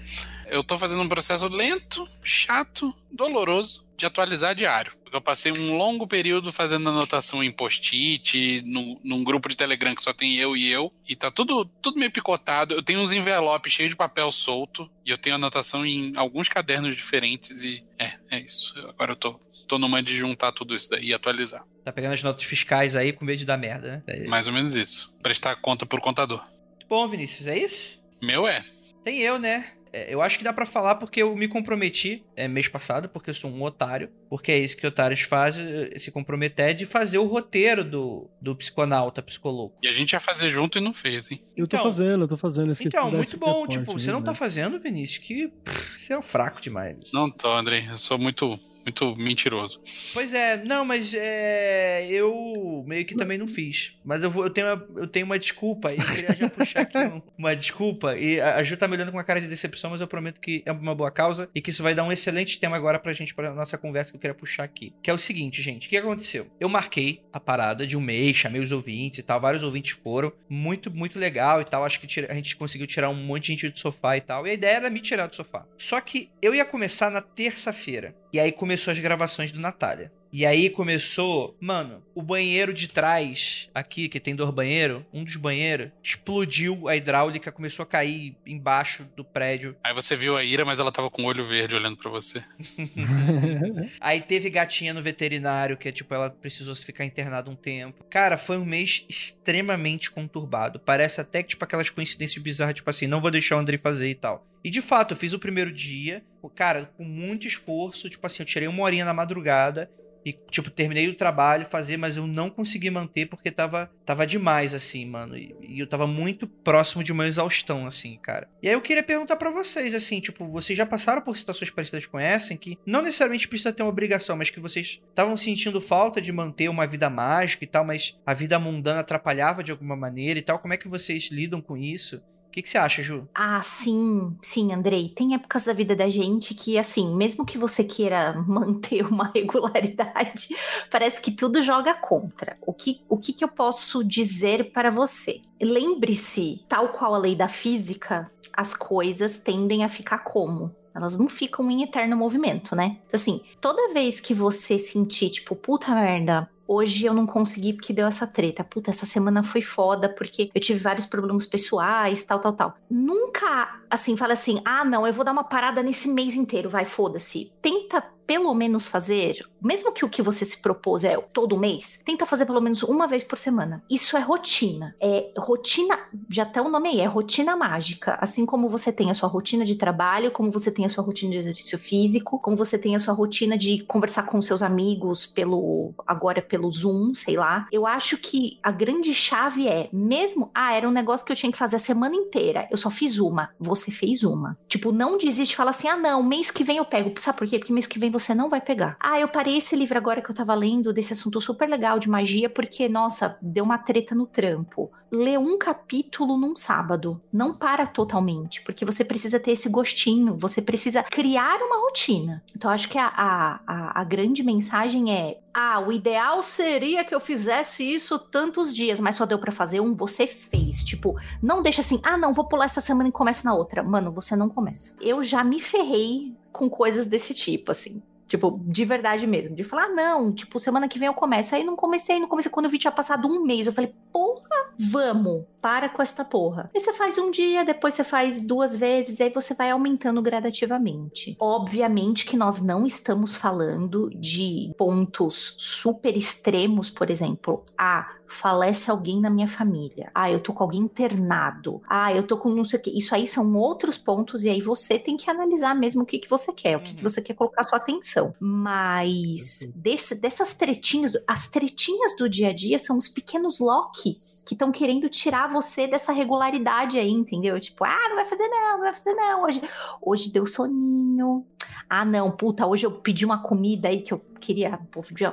Eu tô fazendo um processo lento, chato, doloroso de atualizar diário. Porque eu passei um longo período fazendo anotação em post-it, num, num grupo de Telegram que só tem eu e eu. E tá tudo, tudo meio picotado. Eu tenho uns envelopes cheios de papel solto. E eu tenho anotação em alguns cadernos diferentes. E é, é isso. Agora eu tô, tô numa de juntar tudo isso daí e atualizar. Tá pegando as notas fiscais aí com medo de dar merda, né? Mais ou menos isso. Prestar conta por contador. Bom, Vinícius, é isso? Meu é. Tem eu, né? É, Eu acho que dá pra falar porque eu me comprometi é, mês passado, porque eu sou um otário. Porque é isso que otários fazem, eh, se comprometer de fazer o roteiro do, do psiconauta, psicologo. E a gente ia fazer junto e não fez, hein? Eu tô Então- fazendo, eu tô fazendo. esse Então, muito bom. Tipo, né, você não tá velho? fazendo, Vinícius, que pff, você é um fraco demais. Não tô, Andrei. Eu sou muito, muito mentiroso. Pois é, não, mas é, eu meio que também não fiz. Mas eu, vou, eu, tenho, uma, eu tenho uma desculpa e eu queria já puxar aqui um- uma desculpa. E a a Ju tá me olhando com uma cara de decepção, mas eu prometo que é uma boa causa e que isso vai dar um excelente tema agora pra gente, pra nossa conversa que eu queria puxar aqui. Que é o seguinte, gente, o que aconteceu? Eu marquei a parada de um mês, chamei os ouvintes e tal, vários ouvintes foram. Muito, muito legal e tal. Acho que tira- a gente conseguiu tirar um monte de gente do sofá e tal. E a ideia era me tirar do sofá. Só que eu ia começar na terça-feira. E aí começou as gravações do Natália. E aí começou, mano, o banheiro de trás, aqui, que tem dois banheiros, um dos banheiros, explodiu a hidráulica, começou a cair embaixo do prédio. Aí você viu a Ira, mas ela tava com o olho verde olhando pra você. Aí teve gatinha no veterinário, que é tipo, ela precisou ficar internada um tempo. Cara, foi um mês extremamente conturbado. Parece até que, tipo, aquelas coincidências bizarras, tipo assim, não vou deixar o Andrei fazer e tal. E de fato, eu fiz o primeiro dia, cara, com muito esforço, tipo assim, eu tirei uma horinha na madrugada. E, tipo, terminei o trabalho, fazer, mas eu não consegui manter porque tava, tava demais, assim, mano. E, e eu tava muito próximo de uma exaustão, assim, cara. E aí eu queria perguntar pra vocês, assim, tipo, vocês já passaram por situações parecidas com essa, em que não necessariamente precisa ter uma obrigação, mas que vocês estavam sentindo falta de manter uma vida mágica e tal, mas a vida mundana atrapalhava de alguma maneira e tal. Como é que vocês lidam com isso? O que, que você acha, Ju? Ah, sim, sim, Andrei. Tem épocas da vida da gente que, assim, mesmo que você queira manter uma regularidade, parece que tudo joga contra. O que, o que, que eu posso dizer para você? Lembre-se, tal qual a lei da física, as coisas tendem a ficar como? Elas não ficam em eterno movimento, né? Então, assim, toda vez que você sentir, tipo, puta merda, hoje eu não consegui porque deu essa treta. Puta, essa semana foi foda porque eu tive vários problemas pessoais, tal, tal, tal. Nunca, assim, fala assim, ah, não, eu vou dar uma parada nesse mês inteiro, vai, foda-se. Tenta pelo menos fazer, mesmo que o que você se propôs é todo mês, tenta fazer pelo menos uma vez por semana. Isso é rotina. É rotina, já até o nome aí, é rotina mágica. Assim como você tem a sua rotina de trabalho, como você tem a sua rotina de exercício físico, como você tem a sua rotina de conversar com seus amigos pelo agora pelo Zoom, sei lá. Eu acho que a grande chave é, mesmo, ah, era um negócio que eu tinha que fazer a semana inteira, eu só fiz uma. Você fez uma. Tipo, não desiste, fala assim: "Ah, não, mês que vem eu pego". Sabe por quê? Porque mês que vem você não vai pegar. Ah, eu parei esse livro agora que eu tava lendo desse assunto super legal de magia porque, nossa, deu uma treta no trampo. Lê um capítulo num sábado. Não para totalmente, porque você precisa ter esse gostinho, você precisa criar uma rotina. Então, acho que a, a, a, grande mensagem é: ah, o ideal seria que eu fizesse isso tantos dias, mas só deu pra fazer um, você fez. Tipo, não deixa assim, ah, não, vou pular essa semana e começo na outra. Mano, você não começa. Eu já me ferrei com coisas desse tipo, assim. Tipo, de verdade mesmo. De falar, ah, não, tipo, semana que vem eu começo. Aí não comecei, não comecei. Quando eu vi tinha passado um mês, eu falei, porra, vamos, para com esta porra. Aí você faz um dia, depois você faz duas vezes, aí você vai aumentando gradativamente. Obviamente que nós não estamos falando de pontos super extremos, por exemplo. Ah, falece alguém na minha família. Ah, eu tô com alguém internado. Ah, eu tô com não sei o que. Isso aí são outros pontos e aí você tem que analisar mesmo o que, que você quer, o que, que uhum. você quer colocar sua atenção. Mas desse, dessas tretinhas, as tretinhas do dia a dia são os pequenos locks que estão querendo tirar você dessa regularidade aí, entendeu? Tipo, ah, não vai fazer não, não vai fazer não. Hoje, hoje deu soninho, ah, não, puta, hoje eu pedi uma comida aí que eu queria.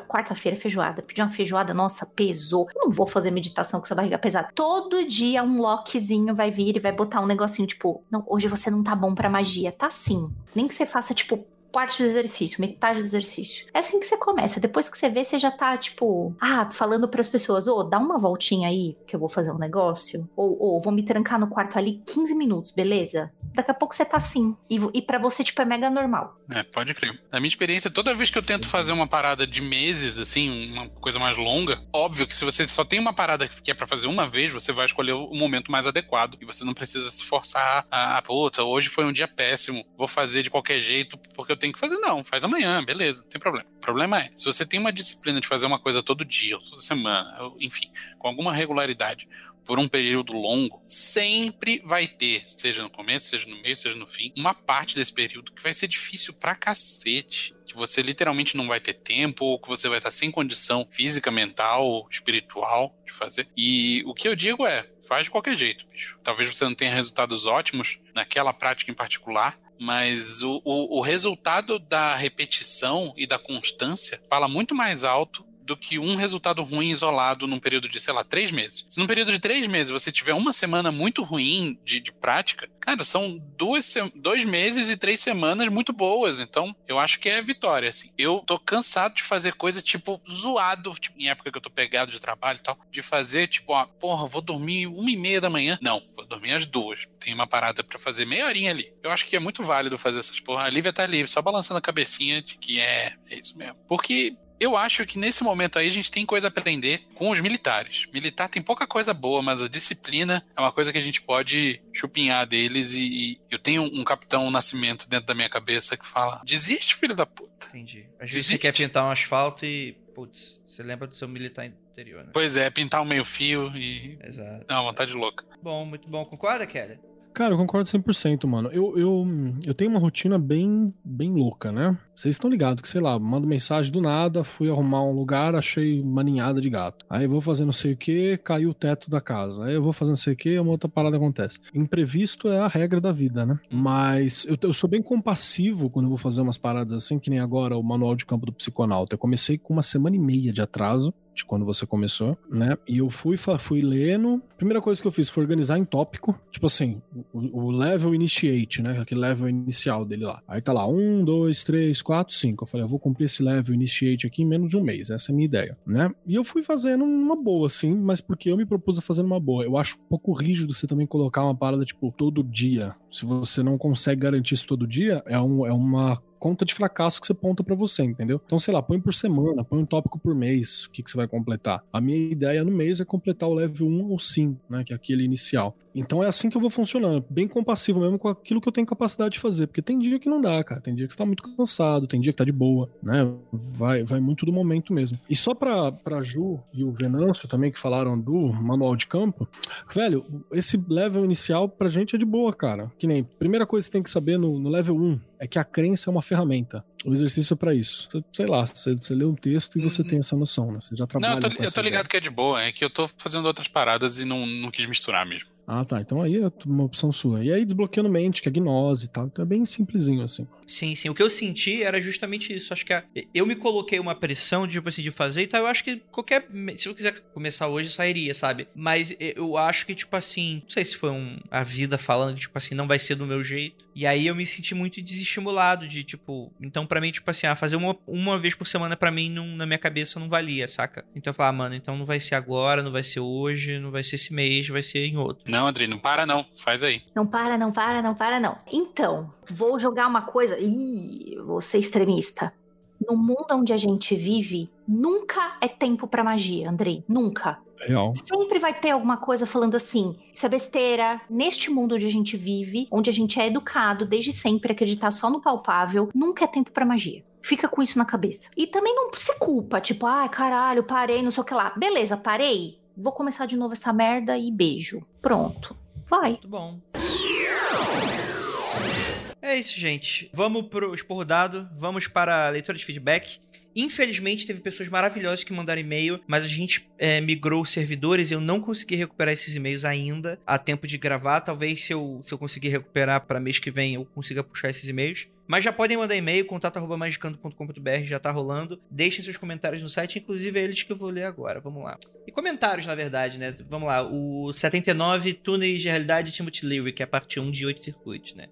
Quarta-feira feijoada. Pedi uma feijoada, nossa, pesou. Não vou fazer meditação com essa barriga pesada. Todo dia um lockzinho vai vir e vai botar um negocinho, tipo, não, hoje você não tá bom pra magia. Tá sim. Nem que você faça, tipo, parte do exercício, metade do exercício. É assim que você começa. Depois que você vê, você já tá, tipo, ah, falando para as pessoas, ô, oh, dá uma voltinha aí que eu vou fazer um negócio. Ou, ou vou me trancar no quarto ali 15 minutos, beleza? Daqui a pouco você tá assim. E, e para você, tipo, é mega normal. É, pode crer. Na minha experiência, toda vez que eu tento fazer uma parada de meses, assim, uma coisa mais longa, óbvio que se você só tem uma parada que é para fazer uma vez, você vai escolher o momento mais adequado. E você não precisa se forçar a, a puta, hoje foi um dia péssimo, vou fazer de qualquer jeito porque eu tenho que fazer. Não, faz amanhã, beleza, não tem problema. O problema é, se você tem uma disciplina de fazer uma coisa todo dia, toda semana, enfim, com alguma regularidade, por um período longo, sempre vai ter, seja no começo, seja no meio, seja no fim, uma parte desse período que vai ser difícil pra cacete. Que você literalmente não vai ter tempo, ou que você vai estar sem condição física, mental, espiritual de fazer. E o que eu digo é, faz de qualquer jeito, bicho. Talvez você não tenha resultados ótimos naquela prática em particular, mas o, o, o, resultado da repetição e da constância fala muito mais alto do que um resultado ruim isolado num período de, sei lá, três meses. Se num período de três meses você tiver uma semana muito ruim de, de prática, cara, são duas, dois meses e três semanas muito boas. Então, eu acho que é vitória, assim. Eu tô cansado de fazer coisa, tipo, zoado, tipo, em época que eu tô pegado de trabalho e tal, de fazer, tipo, ó, porra, vou dormir uma e meia da manhã. Não, vou dormir às duas. Tem uma parada para fazer meia horinha ali. Eu acho que é muito válido fazer essas porra. A Lívia tá ali, só balançando a cabecinha de que é, é isso mesmo. Porque eu acho que nesse momento aí a gente tem coisa a aprender com os militares. Militar tem pouca coisa boa, mas a disciplina é uma coisa que a gente pode chupinhar deles e, e eu tenho um capitão Nascimento dentro da minha cabeça que fala: desiste, filho da puta. Entendi. Às vezes você quer pintar um asfalto e, putz, você lembra do seu militar interior, né? Pois é, pintar um meio fio e. Exato. Dá uma vontade louca. Bom, muito bom. Concorda, Kelly? Cara, eu concordo 100%, mano. Eu, eu, eu tenho uma rotina bem, bem louca, né? Vocês estão ligados que, sei lá, mando mensagem do nada, fui arrumar um lugar, achei uma ninhada de gato. Aí eu vou fazer não sei o que, caiu o teto da casa. Aí eu vou fazer não sei o que, uma outra parada acontece. Imprevisto é a regra da vida, né? Uhum. Mas eu, eu sou bem compassivo quando eu vou fazer umas paradas assim, que nem agora o manual de campo do psiconauta. Eu comecei com uma semana e meia de atraso de quando você começou, né? E eu fui, fui lendo. Primeira coisa que eu fiz foi organizar em tópico. Tipo assim, o, o level initiate, né? Aquele level inicial dele lá. Aí tá lá, um, dois, três, quatro, cinco. Eu falei, eu vou cumprir esse level initiate aqui em menos de um mês. Essa é a minha ideia, né? E eu fui fazendo uma boa, assim, mas porque eu me propus a fazer uma boa. Eu acho um pouco rígido você também colocar uma parada, tipo, todo dia. Se você não consegue garantir isso todo dia, é, um, é uma conta de fracasso que você ponta para você, entendeu? Então, sei lá, põe por semana, põe um tópico por mês, o que, que você vai completar. A minha ideia no mês é completar o level 1 ou 5, né, que é aquele inicial. Então é assim que eu vou funcionando, bem compassivo mesmo com aquilo que eu tenho capacidade de fazer, porque tem dia que não dá, cara, tem dia que você tá muito cansado, tem dia que tá de boa, né? Vai, vai muito do momento mesmo. E só pra, pra Ju e o Venâncio também que falaram do manual de campo, velho, esse level inicial pra gente é de boa, cara. Que nem, primeira coisa que você tem que saber no, no level 1 é que a crença é uma ferramenta. O exercício é para isso. Sei lá, você, você lê um texto e você uhum. tem essa noção, né? Você já trabalha. Não, eu tô, eu tô ligado ideia. que é de boa, é que eu tô fazendo outras paradas e não, não quis misturar mesmo. Ah, tá. Então aí é uma opção sua. E aí desbloqueando mente, que é gnose e tal. Então é bem simplesinho assim. Sim, sim. O que eu senti era justamente isso. Acho que a... eu me coloquei uma pressão de, tipo assim, de fazer e tal. Eu acho que qualquer. Se eu quiser começar hoje, sairia, sabe? Mas eu acho que, tipo assim. Não sei se foi um... a vida falando que, tipo assim, não vai ser do meu jeito. E aí eu me senti muito desestimulado de, tipo. Então, para mim, tipo assim, ah, fazer uma, uma vez por semana para mim não, na minha cabeça não valia, saca? Então eu falei, ah, mano, então não vai ser agora, não vai ser hoje, não vai ser esse mês, vai ser em outro. Não, André, não para não. Faz aí. Não para, não para, não para, não. Então, vou jogar uma coisa. Ih, vou ser extremista. no mundo onde a gente vive, nunca é tempo pra magia, Andrei. Nunca. Real. Sempre vai ter alguma coisa falando assim, isso é besteira. Neste mundo onde a gente vive, onde a gente é educado desde sempre a acreditar só no palpável, nunca é tempo pra magia. Fica com isso na cabeça. E também não se culpa, tipo, ai, caralho, parei, não sei o que lá. Beleza, parei. Vou começar de novo essa merda e beijo. Pronto. Vai. Muito bom. É isso, gente. Vamos pro esporro dado, vamos para a leitura de feedback. Infelizmente, teve pessoas maravilhosas que mandaram e-mail, mas a gente é, migrou os servidores e eu não consegui recuperar esses e-mails ainda a tempo de gravar. Talvez se eu, se eu conseguir recuperar para mês que vem eu consiga puxar esses e-mails. Mas já podem mandar e-mail, contato.magicando.com.br, já tá rolando. Deixem seus comentários no site, inclusive é eles que eu vou ler agora. Vamos lá. E comentários, na verdade, né? Vamos lá. O 79, Túneis de Realidade Timothy Leary, que é a parte 1 de 8 circuitos, né?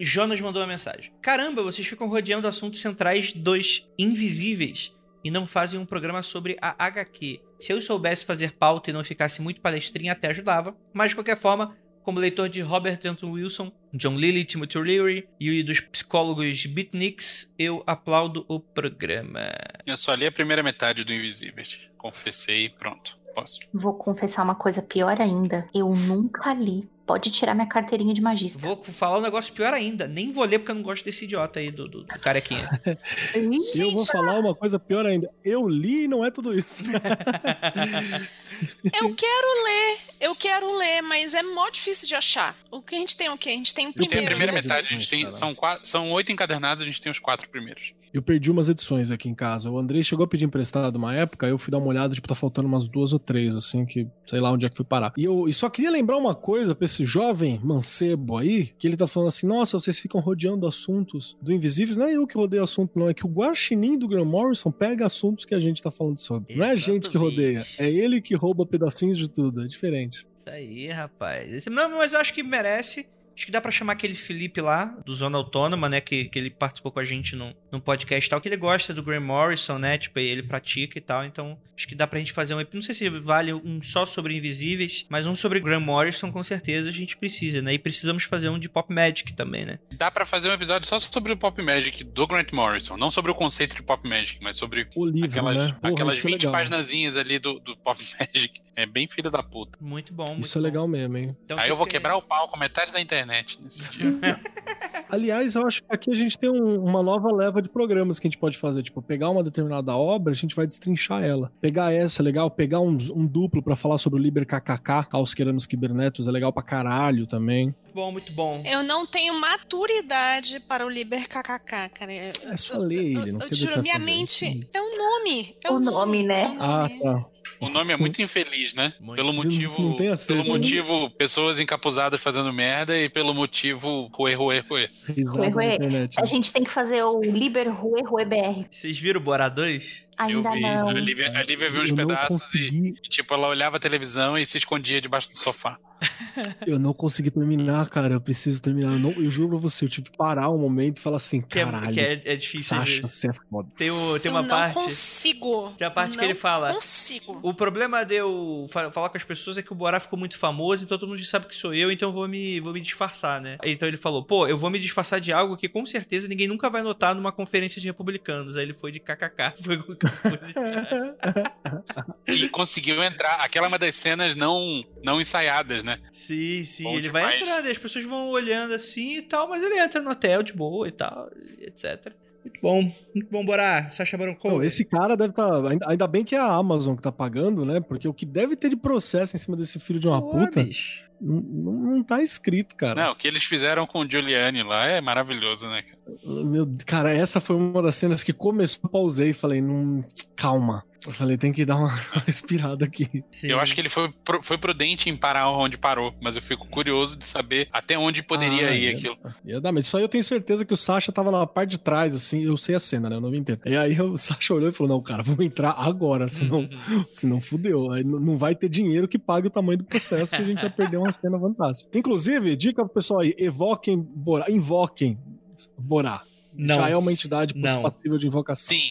Jonas mandou uma mensagem. Caramba, vocês ficam rodeando assuntos centrais dos invisíveis e não fazem um programa sobre a HQ. Se eu soubesse fazer pauta e não ficasse muito palestrinha, até ajudava. Mas de qualquer forma, como leitor de Robert Anton Wilson, John Lilly, Timothy Leary e dos psicólogos Beatniks, eu aplaudo o programa. Eu só li a primeira metade do Invisíveis. Confessei e pronto. Posso. Vou confessar uma coisa pior ainda. Eu nunca li. Pode tirar minha carteirinha de magista. Vou falar um negócio pior ainda. Nem vou ler porque eu não gosto desse idiota aí do, do, do carequinha. E eu vou falar uma coisa pior ainda. Eu li e não é tudo isso. Eu quero ler, eu quero ler, mas é mó difícil de achar. O que a gente tem é o quê? A gente tem o A gente tem a primeiro. primeira né? metade, a gente tem. São, quatro, são oito encadernados, a gente tem os quatro primeiros. Eu perdi umas edições aqui em casa. O Andrei chegou a pedir emprestado uma época, eu fui dar uma olhada, tipo, tá faltando umas duas ou três, assim, que sei lá onde é que fui parar. E eu e só queria lembrar uma coisa pra esse jovem mancebo aí, que ele tá falando assim, nossa, vocês ficam rodeando assuntos do Invisível. Não é eu que rodeio assunto, não. É que o guaxinim do Graham Morrison pega assuntos que a gente tá falando sobre. Não é a gente que rodeia, é ele que rouba pedacinhos de tudo. É diferente. Isso aí, rapaz. Esse- não, mas eu acho que merece. Acho que dá pra chamar aquele Felipe lá, do Zona Autônoma, né? Que, que ele participou com a gente no, no podcast e tal. Que ele gosta do Graham Morrison, né? Tipo, ele pratica e tal. Então, acho que dá pra gente fazer um. ep- Não sei se vale um só sobre Invisíveis, mas um sobre Graham Morrison, com certeza a gente precisa, né? E precisamos fazer um de Pop Magic também, né? Dá pra fazer um episódio só sobre o Pop Magic do Grant Morrison. Não sobre o conceito de Pop Magic, mas sobre O livro, aquelas, né? Porra, aquelas isso é 20 legal. paginazinhas ali do, do Pop Magic. É bem filho da puta. Muito bom, muito Isso é bom. legal mesmo, hein? Então, Aí eu vou você- quebrar o pau com metade da internet nesse dia. Aliás, eu acho que aqui a gente tem um- uma nova leva de programas que a gente pode fazer. Tipo, pegar uma determinada obra, a gente vai destrinchar ela. Pegar essa é legal, pegar um, um duplo pra falar sobre o Liber KKK, Caos Queranos Kibernetos, é legal pra caralho também. Muito bom, muito bom. Eu não tenho maturidade para o Liber KKK, cara. Eu- É só eu- ler eu- ele, não eu que juro, você minha mente é um nome. É O um nome, né? um Ah, nome. tá. O nome é muito infeliz, né? Muito. Pelo motivo. Não tem pelo né? motivo, pessoas encapuzadas fazendo merda e pelo motivo ruê, ruê, ruê. Ué, internet. A gente tem que fazer o Liber Rue Rue BR. Vocês viram o Borá 2? Ainda eu vi. não. A Lívia, a Lívia viu uns eu não pedaços e, consegui, e, tipo, ela olhava a televisão e se escondia debaixo do sofá. eu não consegui terminar, cara. Eu preciso terminar. Eu, não- eu juro pra você, eu tive que parar um momento e falar assim, Que, é, caralho, que é, é difícil. Sasha, você é foda. Tem, o, tem eu uma não parte. consigo. Tem a parte Eu que ele não fala. consigo. O problema de eu fa- falar com as pessoas é que o Borá ficou muito famoso, então todo mundo sabe que sou eu, então eu vou me, vou me disfarçar, né? Então ele falou, pô, eu vou me disfarçar de algo que com certeza ninguém nunca vai notar numa conferência de republicanos. Aí ele foi de kkk. Foi com E conseguiu entrar. Aquela é uma das cenas não, não ensaiadas, né? Sim, sim, Bom ele vai demais. entrando, e as pessoas vão olhando assim e tal, mas ele entra no hotel de boa e tal, etc. Muito bom, muito bom, Borá. Sacha Baron Cohen. esse cara deve estar. ainda, ainda bem que é a Amazon que tá pagando, né? Porque o que deve ter de processo em cima desse filho de uma Pô, puta bicho. Não, não, tá escrito, cara. Não, o que eles fizeram com o Giuliani lá é maravilhoso, né? cara? Meu, cara, essa foi uma das cenas que começou, pausei e falei, não, calma. Eu falei, tem que dar uma respirada aqui. Sim. Eu acho que ele foi, foi prudente em parar onde parou, mas eu fico curioso de saber até onde poderia Ah, ir ia- aquilo. Ia dar medo. Só eu tenho certeza que o Sasha tava na parte de trás, assim, eu sei a cena, né? Eu não vi inteiro. E aí o Sasha olhou e falou: não, cara, vamos entrar agora, senão, senão fudeu. Aí não vai ter dinheiro que pague o tamanho do processo e a gente vai perder uma cena fantástica. Inclusive, dica pro pessoal aí: evoquem Borá, invoquem Borá. Não. Já é uma entidade Não. passível de invocação. Sim,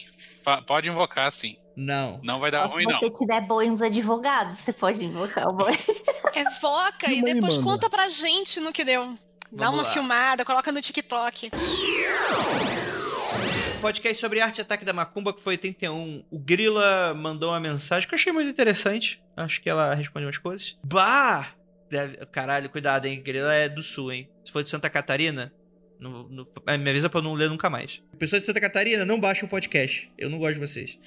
pode invocar, sim. Não. Não vai dar Se ruim, não. você tiver bons advogados, você pode invocar o boi. Evoca e e depois manda. conta pra gente no que deu. Dá Vamos uma lá. filmada, coloca no TikTok. podcast sobre arte e ataque da macumba, que foi 81. O Grila mandou uma mensagem que eu achei muito interessante. Acho que ela respondeu umas coisas. Bah! Deve... Caralho, cuidado, hein? Grila é do sul, hein? Se for de Santa Catarina, no, no, me avisa pra eu não ler nunca mais. Pessoas de Santa Catarina, não baixem o podcast. Eu não gosto de vocês.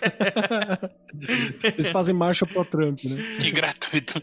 Eles fazem marcha pro Trump, né? Que gratuito.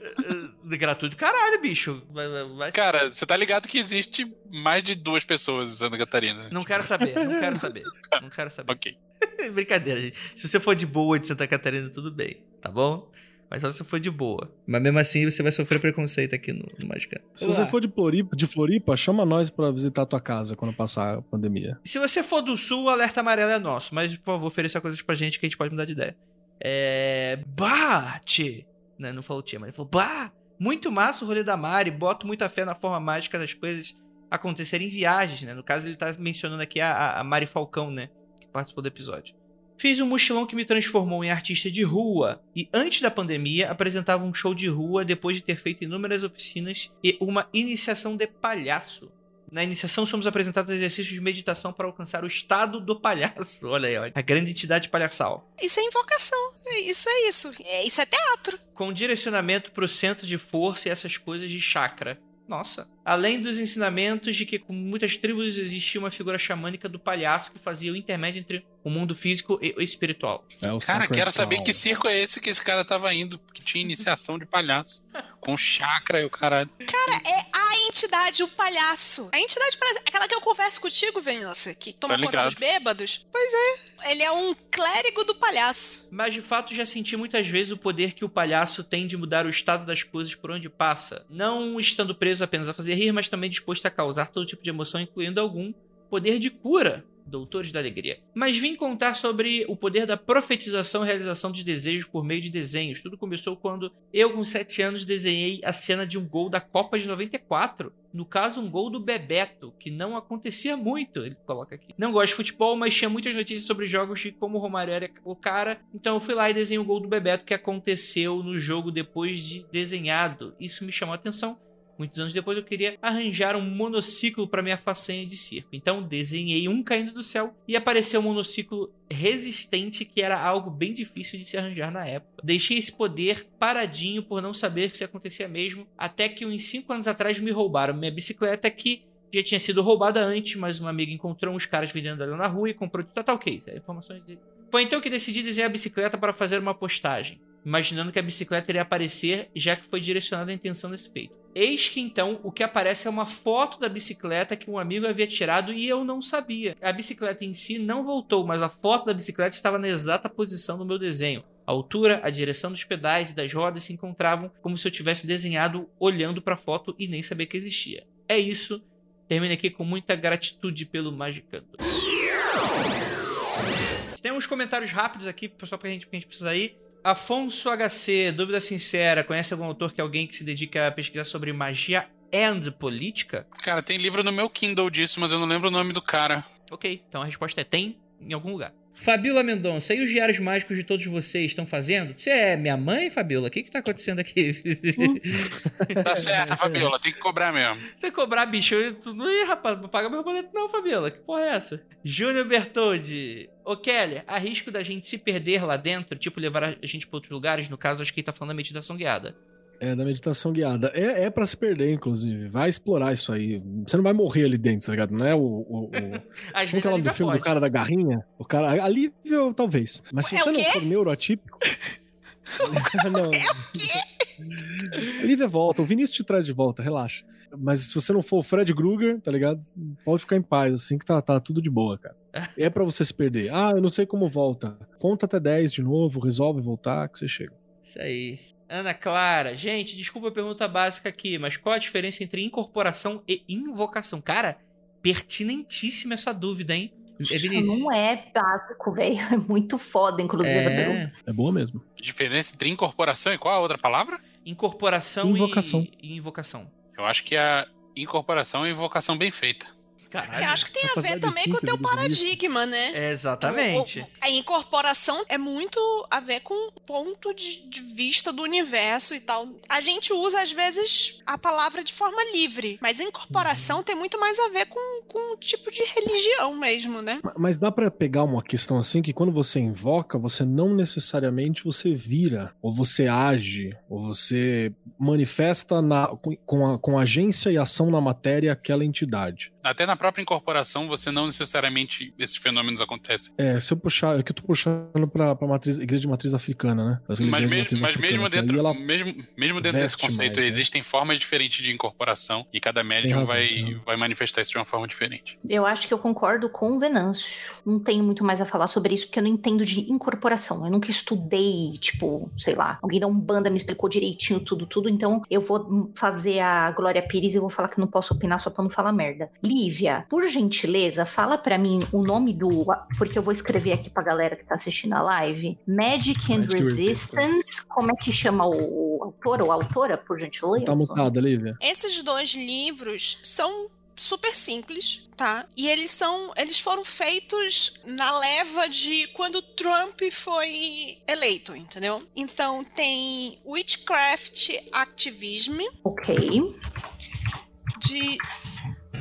gratuito, caralho, bicho. Vai, vai... Cara, você tá ligado que existe mais de duas pessoas em Santa Catarina. Não quero saber, não quero saber. Não quero saber. ok. Brincadeira, gente. Se você for de boa de Santa Catarina, tudo bem, tá bom? Mas só se for de boa. Mas mesmo assim você vai sofrer preconceito aqui no, no Magicano. Se você for de Floripa, de Floripa, chama nós para visitar a tua casa quando passar a pandemia. Se você for do sul, o alerta amarelo é nosso. Mas, por favor, ofereça coisas pra gente que a gente pode mudar de ideia. É. Bate! Não, não falou tia, mas ele falou: Bah! Muito massa o rolê da Mari. Boto muita fé na forma mágica das coisas acontecerem em viagens, né? No caso, ele tá mencionando aqui a, a Mari Falcão, né? Que participou do episódio. Fiz um mochilão que me transformou em artista de rua e antes da pandemia apresentava um show de rua depois de ter feito inúmeras oficinas e uma iniciação de palhaço. Na iniciação somos apresentados exercícios de meditação para alcançar o estado do palhaço. Olha aí, olha. a grande entidade palhaçal. Isso é invocação. Isso é isso. É, isso é teatro. Com direcionamento para o centro de força e essas coisas de chakra. Nossa. Além dos ensinamentos de que com muitas tribos existia uma figura xamânica do palhaço que fazia o intermédio entre o mundo físico e o espiritual. É o cara, quero saber que circo é esse que esse cara tava indo, que tinha iniciação de palhaço. com chakra e o caralho. Cara, é a entidade, o palhaço. A entidade palhaço. Aquela que eu converso contigo, Venâncio, que toma conta dos bêbados. Pois é. Ele é um clérigo do palhaço. Mas de fato já senti muitas vezes o poder que o palhaço tem de mudar o estado das coisas por onde passa. Não estando preso apenas a fazer rir, mas também disposto a causar todo tipo de emoção, incluindo algum poder de cura Doutores da Alegria. Mas vim contar sobre o poder da profetização e realização de desejos por meio de desenhos. Tudo começou quando eu, com 7 anos, desenhei a cena de um gol da Copa de 94. No caso, um gol do Bebeto, que não acontecia muito, ele coloca aqui. Não gosto de futebol, mas tinha muitas notícias sobre jogos de como o Romário era o cara. Então eu fui lá e desenhei o gol do Bebeto que aconteceu no jogo depois de desenhado. Isso me chamou a atenção Muitos anos depois eu queria arranjar um monociclo para minha façanha de circo. Então desenhei um caindo do céu e apareceu um monociclo resistente que era algo bem difícil de se arranjar na época. Deixei esse poder paradinho por não saber se acontecia mesmo, até que uns 5 anos atrás me roubaram minha bicicleta que já tinha sido roubada antes, mas uma amiga encontrou uns caras vendendo ela na rua e comprou de total case. Informações de... Foi então que decidi desenhar a bicicleta para fazer uma postagem, imaginando que a bicicleta iria aparecer, já que foi direcionada a intenção desse feito. Eis que então o que aparece é uma foto da bicicleta que um amigo havia tirado e eu não sabia. A bicicleta em si não voltou, mas a foto da bicicleta estava na exata posição do meu desenho. A altura, a direção dos pedais e das rodas se encontravam como se eu tivesse desenhado olhando para a foto e nem sabia que existia. É isso. Termino aqui com muita gratitude pelo Magicando. Tem uns comentários rápidos aqui, só pra gente, pra gente precisar ir. Afonso HC, dúvida sincera, conhece algum autor que é alguém que se dedica a pesquisar sobre magia and política? Cara, tem livro no meu Kindle disso, mas eu não lembro o nome do cara. Ok, então a resposta é tem em algum lugar. Fabiola Mendonça, e os diários mágicos de todos vocês estão fazendo? Você é minha mãe, Fabiola? O que que tá acontecendo aqui? tá certo, Fabiola, tem que cobrar mesmo. Tem que cobrar, bicho. Tu não ia, rapaz, não paga meu boleto não, Fabiola. Que porra é essa? Júnior Bertoldi. Ô, Kelly, há risco da gente se perder lá dentro, tipo levar a gente pra outros lugares? No caso, acho que ele tá falando da meditação guiada. É, da meditação guiada. É, é para se perder, inclusive. Vai explorar isso aí. Você não vai morrer ali dentro, tá ligado? Não é o. o, o... Às Como que é o nome do filme pode. do cara da garrinha? O cara. Alívio, talvez. Mas se é você não for neuroatípico. não. É o quê? Alívio volta. O Vinícius te traz de volta, relaxa. Mas se você não for o Fred Krueger, tá ligado? Pode ficar em paz, assim que tá, tá tudo de boa, cara. É para você se perder. Ah, eu não sei como volta. Conta até 10 de novo, resolve voltar, que você chega. Isso aí. Ana Clara, gente, desculpa a pergunta básica aqui, mas qual a diferença entre incorporação e invocação? Cara, pertinentíssima essa dúvida, hein? É, não é básico, velho. É muito foda, inclusive, é... essa pergunta. É boa mesmo. Diferença entre incorporação e qual a outra palavra? Incorporação invocação. E... e invocação. Eu acho que a incorporação é invocação bem feita. Caralho. Eu acho que tem a ver também com o teu paradigma, né? É, exatamente. O- o- A incorporação é muito a ver com o ponto de, de vista do universo e tal. A gente usa, às vezes, a palavra de forma livre, mas a incorporação tem muito mais a ver com, com o tipo de religião mesmo, né? Ma- Mas dá pra pegar uma questão assim que quando você invoca, você não necessariamente você vira, ou você age, ou você manifesta na, com, com a, com agência e ação na matéria aquela entidade. Até na própria incorporação, você não necessariamente esses fenômenos acontecem. É, se eu puxar, é que eu tô puxando pra, pra matriz, igreja de matriz africana, né? As Mas, mesmo, matriz mas africana, mesmo dentro, ela- mesmo, mesmo dentro desse conceito, mais, né? existem formas diferentes de incorporação e cada médium razão, vai, vai manifestar isso de uma forma diferente. Eu acho que eu concordo com o Venâncio. Não tenho muito mais a falar sobre isso, porque eu não entendo de incorporação. Eu nunca estudei, tipo, sei lá, alguém da Umbanda me explicou direitinho tudo, tudo. Então eu vou fazer a Glória Pires e vou falar que não posso opinar só pra não falar merda. Lívia, por gentileza, fala pra mim o nome do. Porque eu vou escrever aqui pra galera que tá assistindo a live. Magic and Magic Resistance. Como é que chama o, o autor ou autora, por gentileza? Tá mutada, Lívia? Esses dois livros são super simples, tá? E eles são, eles foram feitos na leva de quando Trump foi eleito, entendeu? Então tem Witchcraft Activism Ok. de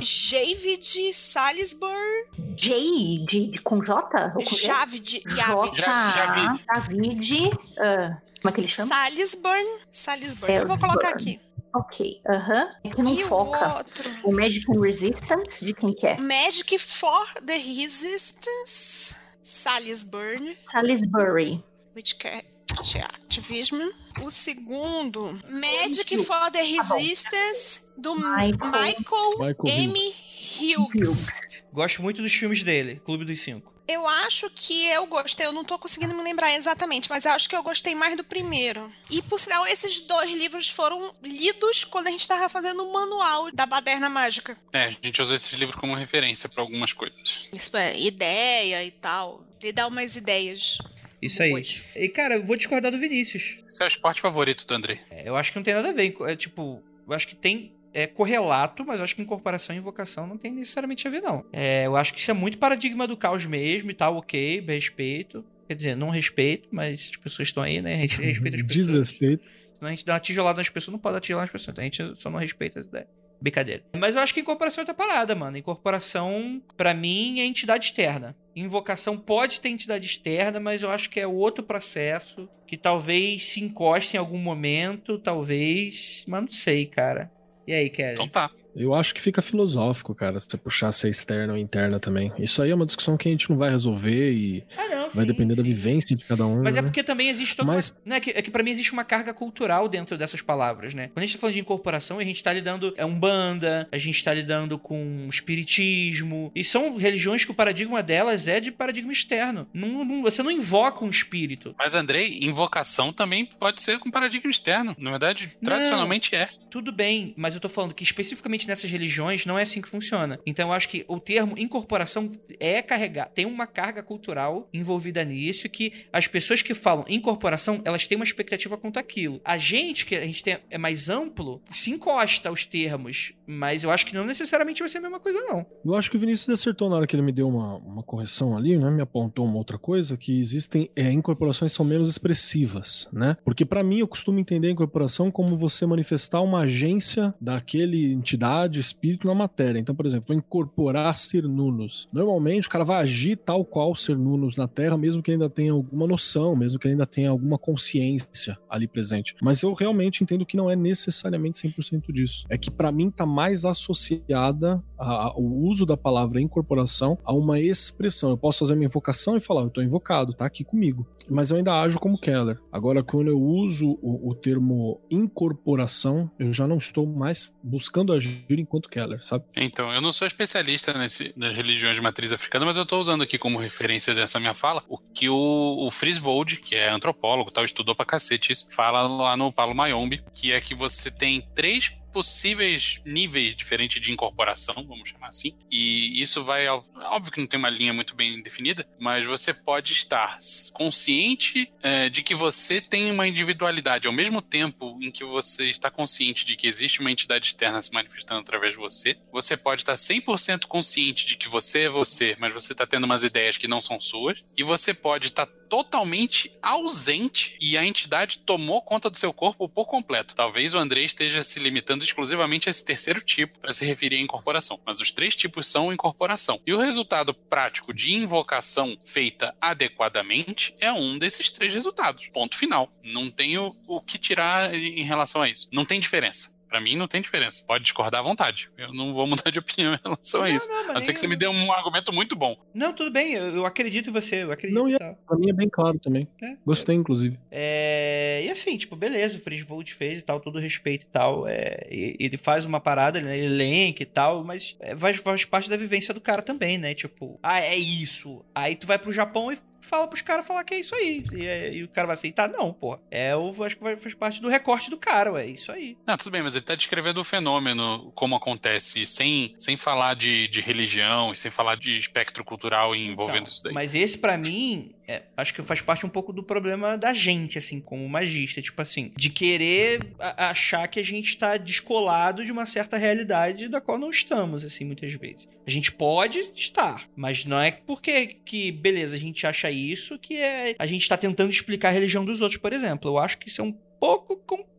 Javid Salisbury, J de, de com J? Ou com J? Javid, Javid, Ja- Javid. Ah, como é que ele chama? Salisbury, Salisbury. Eu vou colocar aqui. Ok, aham. É que não E o foca. outro, O Magic and Resistance, de quem que é? Magic for the Resistance, Salisbury. Salisbury. Witchcraft Activism. O segundo, Magic for the Tá. Resistance, do Michael. Michael, Michael M. Hughes. Hughes. Gosto muito dos filmes dele, Clube dos Cinco. Eu acho que eu gostei, eu não tô conseguindo me lembrar exatamente, mas eu acho que eu gostei mais do primeiro. E, por sinal, esses dois livros foram lidos quando a gente tava fazendo o manual da Baderna Mágica. É, a gente usou esses livros como referência para algumas coisas. Isso é, ideia e tal. Ele dá umas ideias. Isso aí. boas. E, cara, eu vou discordar do Vinícius. Esse é o esporte favorito do André. É, eu acho que não tem nada a ver. É tipo, eu acho que tem é, correlato, mas eu acho que incorporação e invocação não tem necessariamente a ver, não. É, eu acho que isso é muito paradigma do caos mesmo e tal, ok, respeito. Quer dizer, não respeito, mas as pessoas estão aí, né? A gente respeita as pessoas. Desrespeito. Senão a gente dá uma tijolada nas pessoas, não pode dar tijolada nas pessoas. Então a gente só não respeita essa ideia. Brincadeira. Mas eu acho que incorporação é outra parada, mano. Incorporação, pra mim, é entidade externa. Invocação pode ter entidade externa, mas eu acho que é outro processo que talvez se encoste em algum momento, talvez. Mas não sei, cara. E aí, Kelly? Então tá. Eu acho que fica filosófico, cara, se você puxar se é externa ou interna também. Isso aí é uma discussão que a gente não vai resolver e Ah, não, vai sim, depender da sim. vivência de cada um. Mas é né? porque também existe toda Mas- uma... Né, que, é que pra mim existe uma carga cultural dentro dessas palavras, né? Quando a gente tá falando de incorporação, a gente tá lidando... É umbanda, a gente tá lidando com espiritismo. E são religiões que o paradigma delas é de paradigma externo. Não- não- você não invoca um espírito. Mas, Andrei, invocação também pode ser com paradigma externo. Na verdade, Não. tradicionalmente é. Tudo bem, mas eu tô falando que especificamente nessas religiões não é assim que funciona. Então eu acho que o termo incorporação é carregar, tem uma carga cultural envolvida nisso que as pessoas que falam incorporação, elas têm uma expectativa quanto àquilo. A gente, que a gente tem, é mais amplo, se encosta aos termos, mas eu acho que não necessariamente vai ser a mesma coisa não. Eu acho que o Vinícius acertou na hora que ele me deu uma, uma correção ali, né? Me apontou uma outra coisa, que existem é, incorporações são menos expressivas, né? Porque pra mim eu costumo entender a incorporação como você manifestar uma agência daquele entidade, espírito na matéria. Então, por exemplo, vou incorporar ser nunos. Normalmente o cara vai agir tal qual ser nunos na Terra, mesmo que ainda tenha alguma noção, mesmo que ainda tenha alguma consciência ali presente. Mas eu realmente entendo que não é necessariamente 100% disso. É que pra mim tá mais associada a- o uso da palavra incorporação a uma expressão. Eu posso fazer minha invocação e falar, eu tô invocado, tá aqui comigo. Mas eu ainda ajo como Keller. Agora, quando eu uso o, o termo incorporação, eu já não estou mais buscando agir enquanto Keller, sabe? Então, eu não sou especialista nesse, nas religiões de matriz africana, mas eu estou usando aqui como referência dessa minha fala o que o, o Friswold, que é antropólogo, tal, estudou pra cacete isso, fala lá no Paulo Mayombe, que é que você tem três possíveis níveis diferentes de incorporação, vamos chamar assim. E isso vai. Óbvio que não tem uma linha muito bem definida, mas você pode estar consciente é, de que você tem uma individualidade ao mesmo tempo em que você está consciente de que existe uma entidade externa se manifestando através de você. Você pode estar 100% consciente de que você é você, mas você está tendo umas ideias que não são suas. E você pode estar totalmente ausente e a entidade tomou conta do seu corpo por completo. Talvez o André esteja se limitando exclusivamente a esse terceiro tipo para se referir à incorporação, mas os três tipos são incorporação. E o resultado prático de invocação feita adequadamente é um desses três resultados. Ponto final. Não tenho o que tirar em relação a isso. Não tem diferença. Pra mim não tem diferença. Pode discordar à vontade. Eu não vou mudar de opinião em relação a isso. Não, a não ser que você me dê um argumento muito bom. Não, tudo bem. Eu, eu acredito em você. Eu acredito. Não, e tá. pra mim é bem claro também. É, Gostei, é, inclusive. É, e assim, tipo, beleza, o Frisvold fez e tal, todo respeito e tal. É, ele faz uma parada, né, ele elenca e tal, mas é, faz, faz parte da vivência do cara também, né? Tipo, ah, é isso. Aí tu vai pro Japão e fala pros caras falar que é isso aí. E, é, e, o cara vai aceitar? Não, pô. É, eu acho que vai, faz parte do recorte do cara, ué. Isso aí. Não, tudo bem, mas ele tá descrevendo o fenômeno, como acontece, sem, sem falar de, de religião e sem falar de espectro cultural envolvendo então, isso daí. Mas esse, para mim, é, acho que faz parte um pouco do problema da gente, assim, como magista. Tipo assim, de querer achar que a gente tá descolado de uma certa realidade da qual não estamos, assim, muitas vezes. A gente pode estar, mas não é porque que, beleza, a gente acha isso que é a gente está tentando explicar a religião dos outros, por exemplo. Eu acho que isso é um pouco complexo.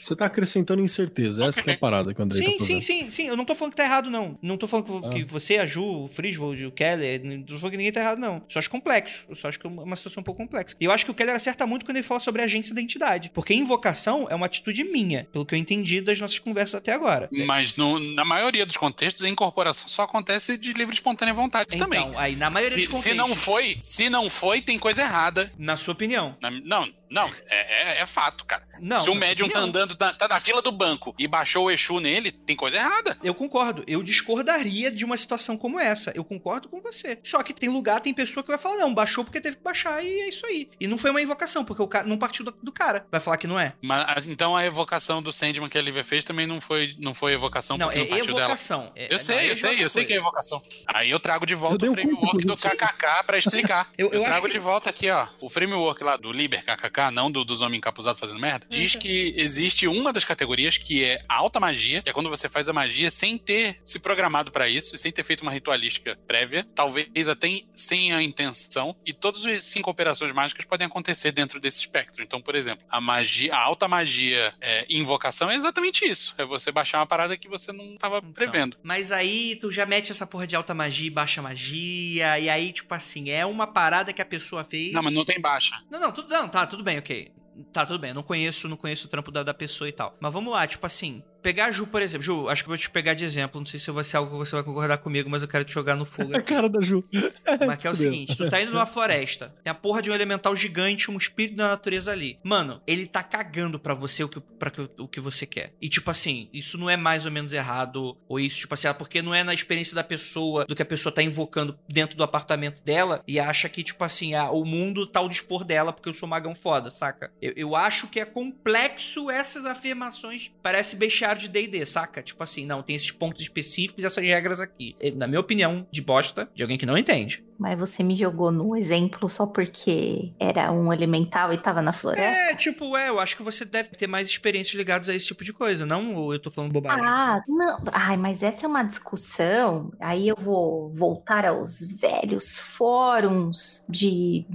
Você tá acrescentando incerteza, essa é a parada que o André sim, tá Sim, sim, sim. Eu não tô falando que tá errado, não. Não tô falando que, ah. que você, a Ju, o Frisvold, o Keller, não tô falando que ninguém tá errado, não. Eu só acho complexo. Eu só acho que é uma situação um pouco complexa. E eu acho que o Keller acerta muito quando ele fala sobre a agência da entidade. Porque invocação é uma atitude minha, pelo que eu entendi das nossas conversas até agora. Mas no, na maioria dos contextos, a incorporação só acontece de livre e espontânea vontade então, também. aí na maioria se, dos contextos... Se não foi, se não foi, tem coisa errada. Na sua opinião. Na, não, não, é, é, é, fato, cara. Não, Se o médium tá andando, tá, tá, na fila do banco e baixou o Exu nele, tem coisa errada. Eu concordo. Eu discordaria de uma situação como essa. Eu concordo com você. Só que tem lugar, tem pessoa que vai falar, não, baixou porque teve que baixar e é isso aí. E não foi uma invocação, porque o cara não partiu do, do cara. Vai falar que não é. Mas então a evocação do Sandman que a Lívia fez também não foi, não foi evocação não, porque é não partiu evocação. dela. É, eu sei, eu sei, eu sei que é evocação. Aí eu trago de volta o framework do KKK pra explicar. eu, eu, eu trago que... de volta aqui, ó, o framework lá do Liber KKK, não do, dos homens encapuzado fazendo merda, diz que existe uma das categorias que é a alta magia, que é quando você faz a magia sem ter se programado para isso, sem ter feito uma ritualística prévia, talvez até sem a intenção, e todas as cinco operações mágicas podem acontecer dentro desse espectro. Então, por exemplo, a magia, a alta magia é, invocação é exatamente isso. É você baixar uma parada que você não estava então, prevendo. Mas aí tu já mete essa porra de alta magia e baixa magia, e aí, tipo assim, é uma parada que a pessoa fez. Não, mas não tem baixa. Não, não, tudo, não, tá, tudo bem, ok. Tá, tudo bem, eu não conheço, não conheço o trampo da, da pessoa e tal. Mas vamos lá, tipo assim, pegar a Ju, por exemplo. Ju, acho que vou te pegar de exemplo. Não sei se vai ser algo que você vai concordar comigo, mas eu quero te jogar no fogo. Aqui. A cara da Ju. Mas que é o seguinte: tu tá indo numa floresta, tem a porra de um elemental gigante, um espírito da natureza ali. Mano, ele tá cagando pra você o que, pra que, o que você quer. E tipo assim, isso não é mais ou menos errado, ou isso, tipo assim, ah, porque não é na experiência da pessoa, do que a pessoa tá invocando dentro do apartamento dela, e acha que, tipo assim, ah, o mundo tá ao dispor dela porque eu sou magão foda, saca? Eu, eu acho que é complexo essas afirmações. Parece bestiário de DD, saca? Tipo assim, não, tem esses pontos específicos e essas regras aqui. Na minha opinião, de bosta, de alguém que não entende. Mas você me jogou no exemplo só porque era um elemental e tava na floresta? É, tipo, é, eu acho que você deve ter mais experiências ligadas a esse tipo de coisa, não eu tô falando bobagem. Ah, não. Ai, mas essa é uma discussão. Aí eu vou voltar aos velhos fóruns de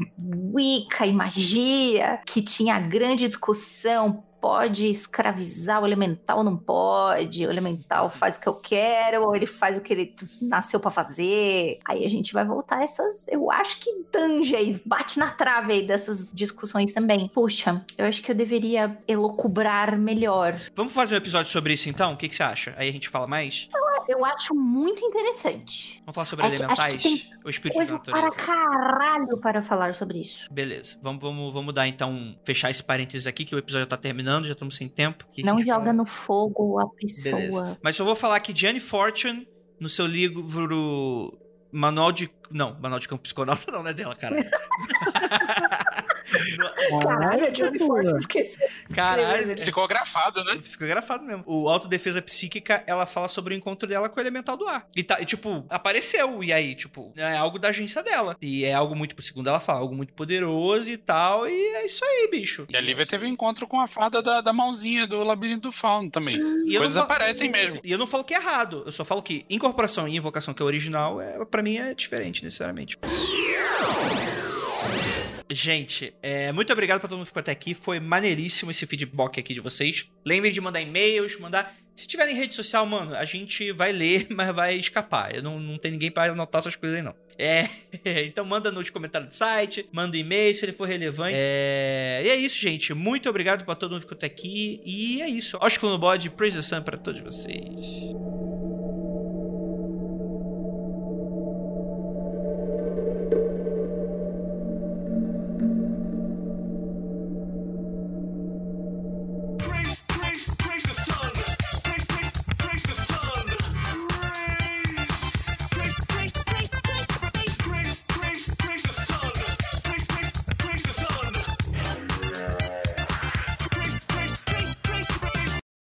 Wicca e magia, que tinha grande discussão pode escravizar o elemental não pode, o elemental faz o que eu quero, ou ele faz o que ele nasceu para fazer. Aí a gente vai voltar a essas. Eu acho que tange aí, bate na trave aí dessas discussões também. Puxa, eu acho que eu deveria elocubrar melhor. Vamos fazer um episódio sobre isso então? O que, que você acha? Aí a gente fala mais? Eu, eu acho muito interessante. Vamos falar sobre é elementais? Que, que o espírito coisa de natureza. para caralho para falar sobre isso. Beleza. Vamos, vamos, vamos dar então, fechar esse parênteses aqui, que o episódio já tá terminando já estamos sem tempo. não joga fala? no fogo a pessoa. Beleza. Mas eu vou falar que Jenny Fortune, no seu livro Manual de. Não, Manual de Campo Psiconauta não, não é dela, cara. Caralho, Johnny Forte esqueceu. Caralho, Psicografado, né? psicografado mesmo. O autodefesa psíquica, ela fala sobre o encontro dela com o elemental do ar. E tá, e, tipo, apareceu. E aí, tipo, é algo da agência dela. E é algo muito, segundo ela fala, algo muito poderoso e tal. E é isso aí, bicho. E a Lívia teve um encontro com a fada da, da mãozinha do labirinto do fauno também. E eu Coisas falo- aparecem mesmo. E eu não falo que é errado, eu só falo que incorporação e invocação, que é original, é, para mim é diferente, necessariamente. Gente, é, muito obrigado pra todo mundo que ficou até aqui. Foi maneiríssimo esse feedback aqui de vocês. Lembrem de mandar e-mails, mandar. Se tiver em rede social, mano, a gente vai ler, mas vai escapar. Eu não, não tem ninguém pra anotar essas coisas aí, não. É, então manda no comentário do site, manda um e-mail se ele for relevante. É, e é isso, gente. Muito obrigado pra todo mundo que ficou até aqui. E é isso. Oscar no bode, praise the sun pra todos vocês.